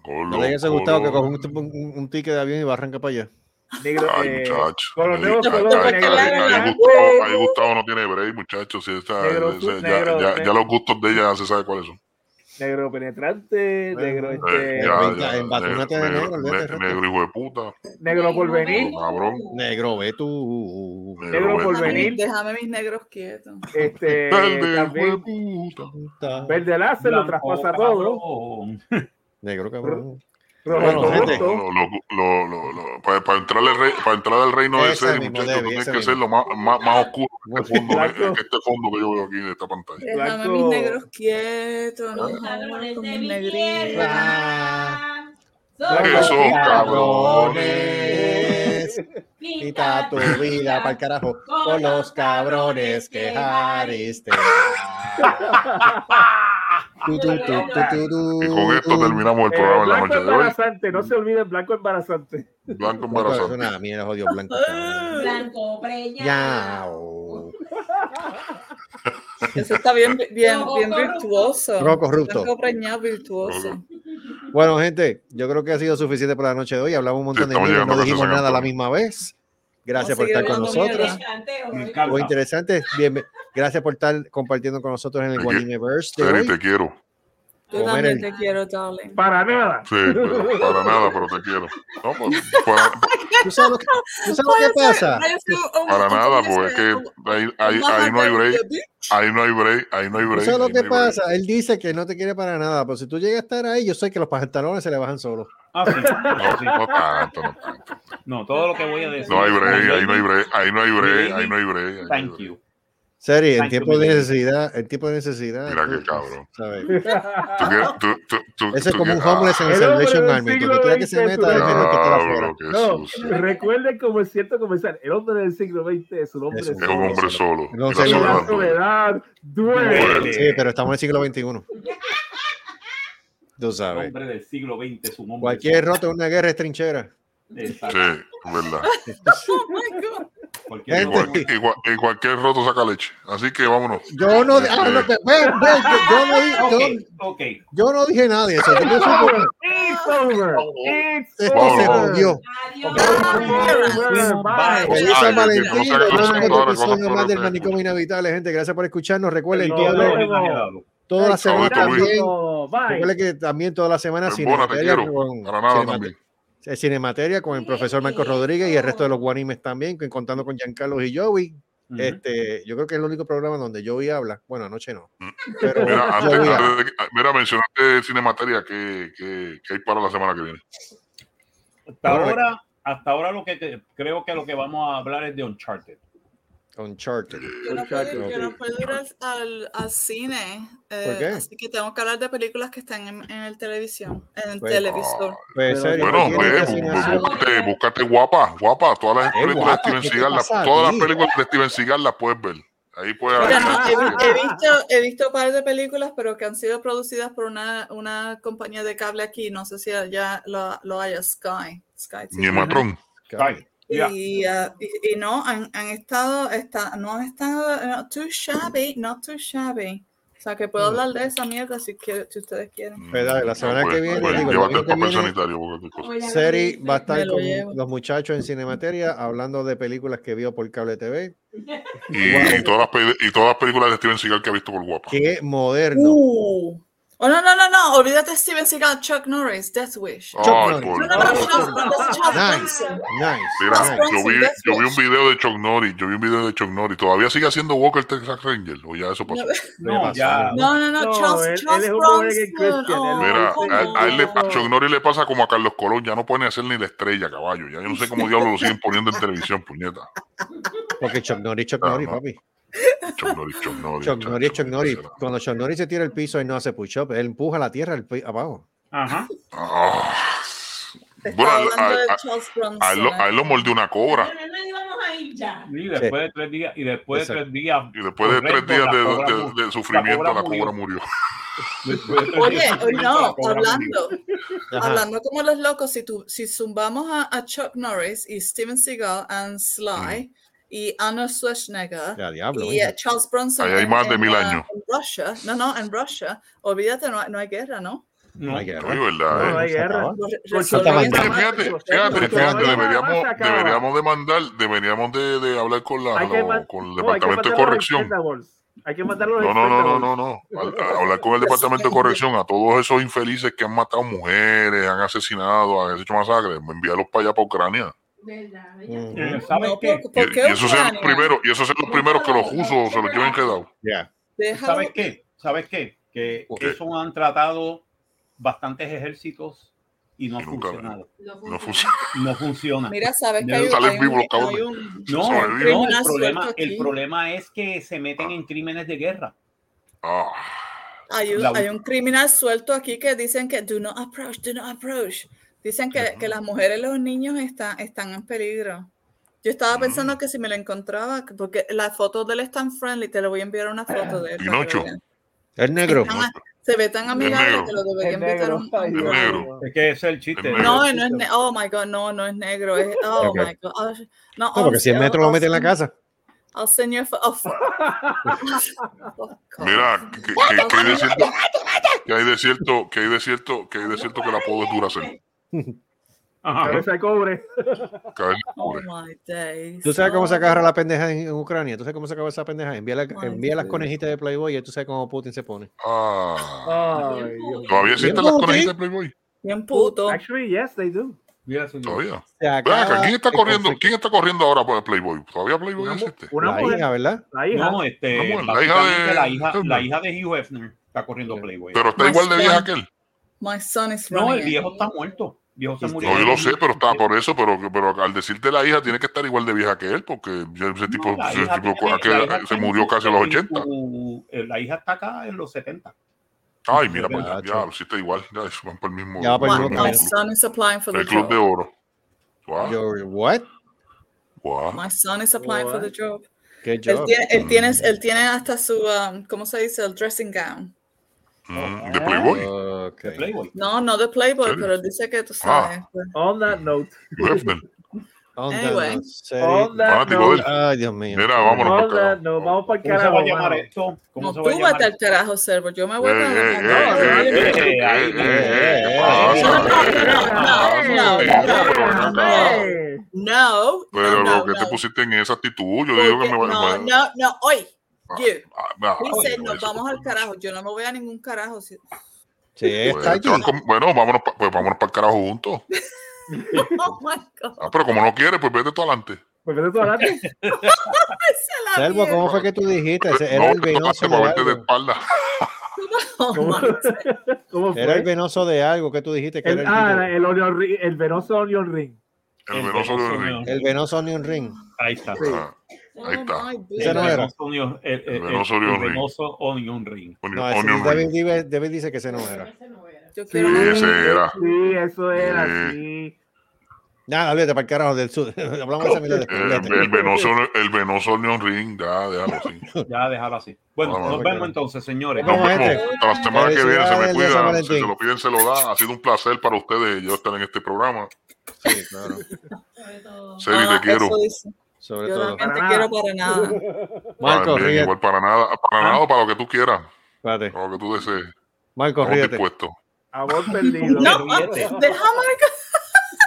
No le digas a Gustavo que coge un, un, un ticket de avión y va a arrancar para allá. Negro, Ay, eh, muchacho. con los Ahí- negro, negro. Gustavo- no tiene break, muchachos. Está- ese- ya, los gustos de ella se sabe cuáles son. negro penetrante, negro, Eh, este, ya, venga, ya, embatúnate de negro, hijo de puta, negro por venir, cabrón. Negro, ve tú. Negro por venir. Déjame mis negros quietos. este, Verde, hijo de puta. verde láser, lo traspasa todo. Negro, cabrón. Bueno. Lo- lo- lo- para, para entrar al para entrar al reino de Ese muchachos, ese que mismo. ser lo más, más, más oscuro que este, fondo, Blanco. que este fondo que yo veo aquí de esta pantalla. Déjame Blanco. mis negros quietos. No de mi tierra. Esos Cabrones. Quita tu vida para el carajo con los cabrones que Haris Y con esto terminamos el Eh, programa en la blanco noche de hoy. embarazante, no se olviden, blanco embarazante. Blanco Es embarazado. una mierda, jodido blanco. cabrón. Blanco preñado. Eso está bien, bien, bien virtuoso. Rojo corrupto. Blanco preñado virtuoso. Bueno, gente, yo creo que ha sido suficiente por la noche de hoy. Hablamos un montón Sí, de mierda, no dijimos nada a la misma vez. Gracias por estar con nosotros. Muy interesante. Bien, gracias por estar compartiendo con nosotros en el Te Guanimeverse hoy. te quiero. Yo también el- te quiero, darling. Para nada. Sí, pero para nada, pero te quiero. No, pues, para, ¿Tú sabes lo que, tú sabes lo que pasa? para nada, pues es que ahí, ahí, ahí no hay break. Ahí no hay break. Ahí no hay ¿Tú break. sabes lo que no hay break. pasa? Él dice que no te quiere para nada, pero si tú llegas a estar ahí, yo sé que los pantalones se le bajan solos. Ah, sí. No, Sí. no tanto, no tanto. No, todo lo que voy a decir. No hay break, ahí no hay break. ahí no hay break, ahí no hay break. Thank you. Seri, en tiempo de necesidad, en tiempo de necesidad. Mira qué tú- cabrón. ¿sabes? Tú quieres- tú- tú- tú- Ese es como un homeless en el Salvation Army. Donde quiera que se meta, es que No, recuerden como es cierto comenzar. El hombre del siglo XX es un hombre un Es un hombre solo. No Y sé, la soledad duele. soledad duele. Duele. Sí, pero estamos en el siglo XXI. Tú sabes. hombre del siglo XX es un hombre. Cualquier roto en una guerra es trinchera. Exacto. Sí, es verdad. Oh my God. Cualquier Gente, cosa. Igual, igual- y cualquier roto saca leche. Así que vámonos. Yo no, ah, no, ve, ve, yo, no, yo, yo dije nada de eso. Yo It's over. It's esto se Wow. jodió. Adiós. Bye. Feliz San Valentín. más del. Manicomio Inevitable, gente. Gracias por escucharnos. Recuerden, Nos toda la, semana también. Bye. Recuerden que también toda la semana Cinemateria con, eh, Cinemateria con el profesor Marcos Rodríguez y el resto de los guanimes también, contando con Giancarlo y Joey. Ujú. Este, yo creo que es el único programa donde Joey habla. Bueno, anoche no. Mm. Pero Mira, antes, antes de que- mira, mencionaste Cinemateria que, que, que hay para la semana que viene. Hasta ahora, hasta ahora lo que que- creo que lo que vamos a hablar es de Uncharted. Uncharted. Yo no puedo, yo no puedo ir al, al, al cine, eh, ¿Por qué? así que tengo que hablar de películas que están en, en el televisión, en el Pues, televisor. Pues, Bueno, ¿qué ve, búscate, búscate guapa, guapa. Todas las Eh, películas guapa, de Steven ¿qué te Seagal, las- todas las películas de Steven Seagal las puedes ver. Ahí puedes Mira, no, he, he visto, he visto un par de películas, pero que han sido producidas por una, una compañía de cable aquí, no sé si ya lo, lo haya, Sky. Sky. Ni matrón. Ya. Y, ah, y, y no, han, han estado, está, no han estado, no, too shabby, not too shabby. O sea, que puedo Mm. hablar de esa mierda si, quiere- si ustedes quieren. Pues dale, la semana pues, que viene, pues, digo, llévate el papel sanitario. Seri va a estar con llevo. los muchachos en Cinemateria hablando de películas que vio por cable TV. Y, y todas las, y todas las películas de Steven Seagal que ha visto por guapa. Qué moderno. Uh. Oh, no, no, no, no, olvídate Steven Seagal, Chuck Norris, Death Wish. Ay, Norris. por No, no, no, Dios. Charles Bronson, Charles Nice, nice. Mira, nice. yo vi, Death yo vi un video de Chuck Norris, yo vi un video de Chuck Norris. ¿Todavía sigue haciendo Walker Texas Ranger? ¿O ya eso pasó? No, ya. No, no, no, No, Charles, Charles Bronson. Oh, Mira, a, a él a. Chuck Norris le pasa como a Carlos Colón, ya no pueden hacer ni la estrella, caballo. Ya yo no sé cómo diablos lo siguen poniendo en televisión, puñeta. Porque Chuck Norris, Chuck Ah, Norris, no. papi. Chuck Norris, Chuck Norris. Chuck chacho, Norris, Chuck ¿qué Norris. será? Cuando Chuck Norris se tira el piso, él no hace push-up. Él empuja la tierra el abajo. Ajá. Bueno, a- él, lo, a él lo mordió una cobra. Ya. Y después de tres días, y después de tres días. Y después de tres días de, de- de sufrimiento, la cobra murió. Oye, no, hablando, hablando como los locos, si, tú, si zumbamos a, a Chuck Norris y Steven Seagal and Sly y Arnold Schwarzenegger Ya, diablo. y eh, Charles Bronson Ahí hay en- más de en, mil años. en Russia, no, no, en Russia, olvídate, no, hay- no hay guerra, ¿no? No, Hay guerra. ¿verdad? No, eh? hay guerra. fíjate, fíjate, fíjate, deberíamos, deberíamos de mandar, deberíamos de, de hablar con, la, con el departamento de corrección. Hay que mandarlo a No, no, no, no, no, no. A- a- hablar con el departamento de corrección a todos esos infelices que han matado mujeres, han asesinado, han hecho masacres, enviarlos para allá para Ucrania. ¿Verdad? Mm. Eh, ¿Sabes No, qué? ¿por, Y, qué y esos sean los Ucrania? primeros, y esos sean los primeros que los rusos se los lleven quedado. Déjalo- ¿Sabes qué? ¿Sabes qué? Que ¿Qué? eso han tratado bastantes ejércitos y no ha funcionado. No funciona. No funciona. Mira, sabes que hay, hay un, hay un- No, no, el problema, el problema es que se meten en crímenes de guerra. Ah, Hay un, hay un criminal suelto aquí que dicen que do not approach, do not approach. Dicen que, que las mujeres y los niños están, están en peligro. Yo estaba pensando que si me lo encontraba, que- porque las fotos de él están friendly, te lo voy a enviar una foto de él. Pinocho. Es negro. Están a- se ve tan amigable negro. que lo debería Es invitar negro. un, brownie. negro. Es que es el chiste. Es No, El no es chiste. ne- oh my god, no, no es negro. Es, oh Ok. my god. Oh, no, No, porque si el metro lo mete en la casa. I'll send you a oh, mira, que, que- que hay de cierto, que hay de cierto, que hay de cierto, que hay de cierto que el apodo es Duracell. Ajá. Cabeza de cobre. Oh cubre. my days. ¿Tú sabes cómo se Oh. agarra la pendeja en, en Ucrania? ¿Tú sabes cómo se acaba esa pendeja? Envía, la- envía las conejitas de Playboy y tú sabes cómo Putin se pone. Ah, Ay, Dios. ¿Todavía existen las conejitas de Playboy? Bien puto. Actually, yes, they do. Todavía. Se acaba ¿quién está corriendo? ¿Quién está corriendo ahora por Playboy? ¿Todavía Playboy Una, existe? una La mujer, hija, ¿verdad? la hija. No, este, Vamos, la hija de- básicamente la hija, Hefner. la hija de Hugh Hefner está corriendo Playboy. Pero está My igual de vieja son. que él. My son is no, el viejo está muerto. El viejo se murió. No, yo lo sé, pero está por eso, pero, pero al decirte la hija tiene que estar igual de vieja que él, porque ya ese tipo, No, la ese hija tipo tiene- aquel- la hija se murió casi a los en 80. su- eh, la hija está acá en los 70. Ay, mira, pues, Gacho. ya, sí está igual, ya eso van por el mismo, Ya por el My, mismo my camino. son is applying for the el club de job. oro. Wow, Yo, ¿what? wow. My son is applying for the job. ¿Qué Él job? tiene, él, tiene, él tiene hasta su, um, ¿cómo se dice? El dressing gown. Mm, de Playboy. Uh, Ok. de Playboy. No, no de Playboy, ¿Serio? pero él dice que tú sabes. pues. On that note. Anyway. no. On that note. Ay, Dios mío. Mira, vámonos. On por that carajo. note. Vamos para el ¿Cómo se carajo. va a llamar esto? ¿Cómo No, se va a tú vete al carajo, Servo. Yo me voy Eh, para eh, eh, no, no, no, eh, ahí, eh, eh, ¿qué no, no, no, ¿Qué no, no, Pero, no, No, no, lo que te no. pusiste en esa actitud, yo digo que me va no, a. no, no, hoy. You. Ah, Dice, no, nos vamos al carajo. Yo no me voy a ningún carajo. si- Sí, Pues, está te vas allí. con- bueno, vámonos, pa- pues vámonos para el carajo juntos. Oh my God. Ah, pero como no quieres, pues vete tú adelante. Pues vete tú adelante. Selvo. ¿cómo fue que tú dijiste? Ese No, Era el venoso de para verte de algo. espalda. ¿Cómo Era el venoso de algo que tú dijiste que El, era el, ah, el, onion ring, el venoso onion ring. El venoso de ring. el venoso onion ring. Ahí está. Ah, Ahí está. my Ese no era. onion- el- el- El venoso onion ring. venoso onion ring. onion- No, ese onion David, ring. dice- David dice que ese no era. Yo Sí, ese era. Sí, eso era, Sí. sí. Nada, olvídate para el carajo del sur. Hablamos de esa mierda después. El, venoso, el venoso onion ring, ya, déjalo así. Ya déjalo así. Bueno, nos vemos entonces, señores. Nos vemos, gente. Hasta la semana que viene. Se me cuidan. Si se lo piden, se lo da. Ha sido un placer para ustedes yo estar en este programa. Sí, claro. Seri, Ah, te quiero. Sobre Yo todo. también te Para quiero nada. para nada. Marco, Ah, ríete. igual para nada, para nada o para lo que tú quieras, Espérate. para lo que tú desees. Marco, Estamos ríete. dispuestos. Amor perdido. No, Ríete. déjame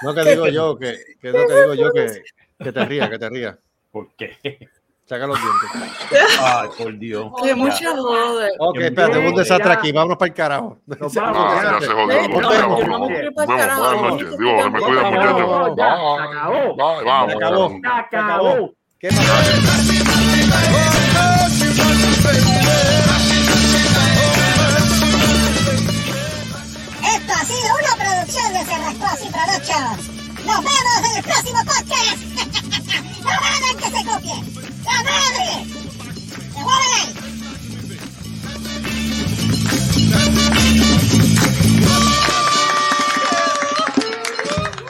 No que digo yo, que, que no que digo yo que, que te rías, que te rías. ¿Por qué? Saca los dientes. Ay, por Dios. que mucha joder. Ok, espérate, hubo un desastre aquí. Vámonos para el carajo. Ah, vamos, se jodió. Eh, no, ir vemos. para el carajo. Buenas no, noches. no, Digo, se me muchachos. se acabó. Vamos. Se acabó. Se acabó. ¿Qué? Esto ha sido una producción de Cerrascos y Productions. Nos vemos en el próximo podcast. ¡No hagan que se copie! ¡La madre! ¡Se mueven!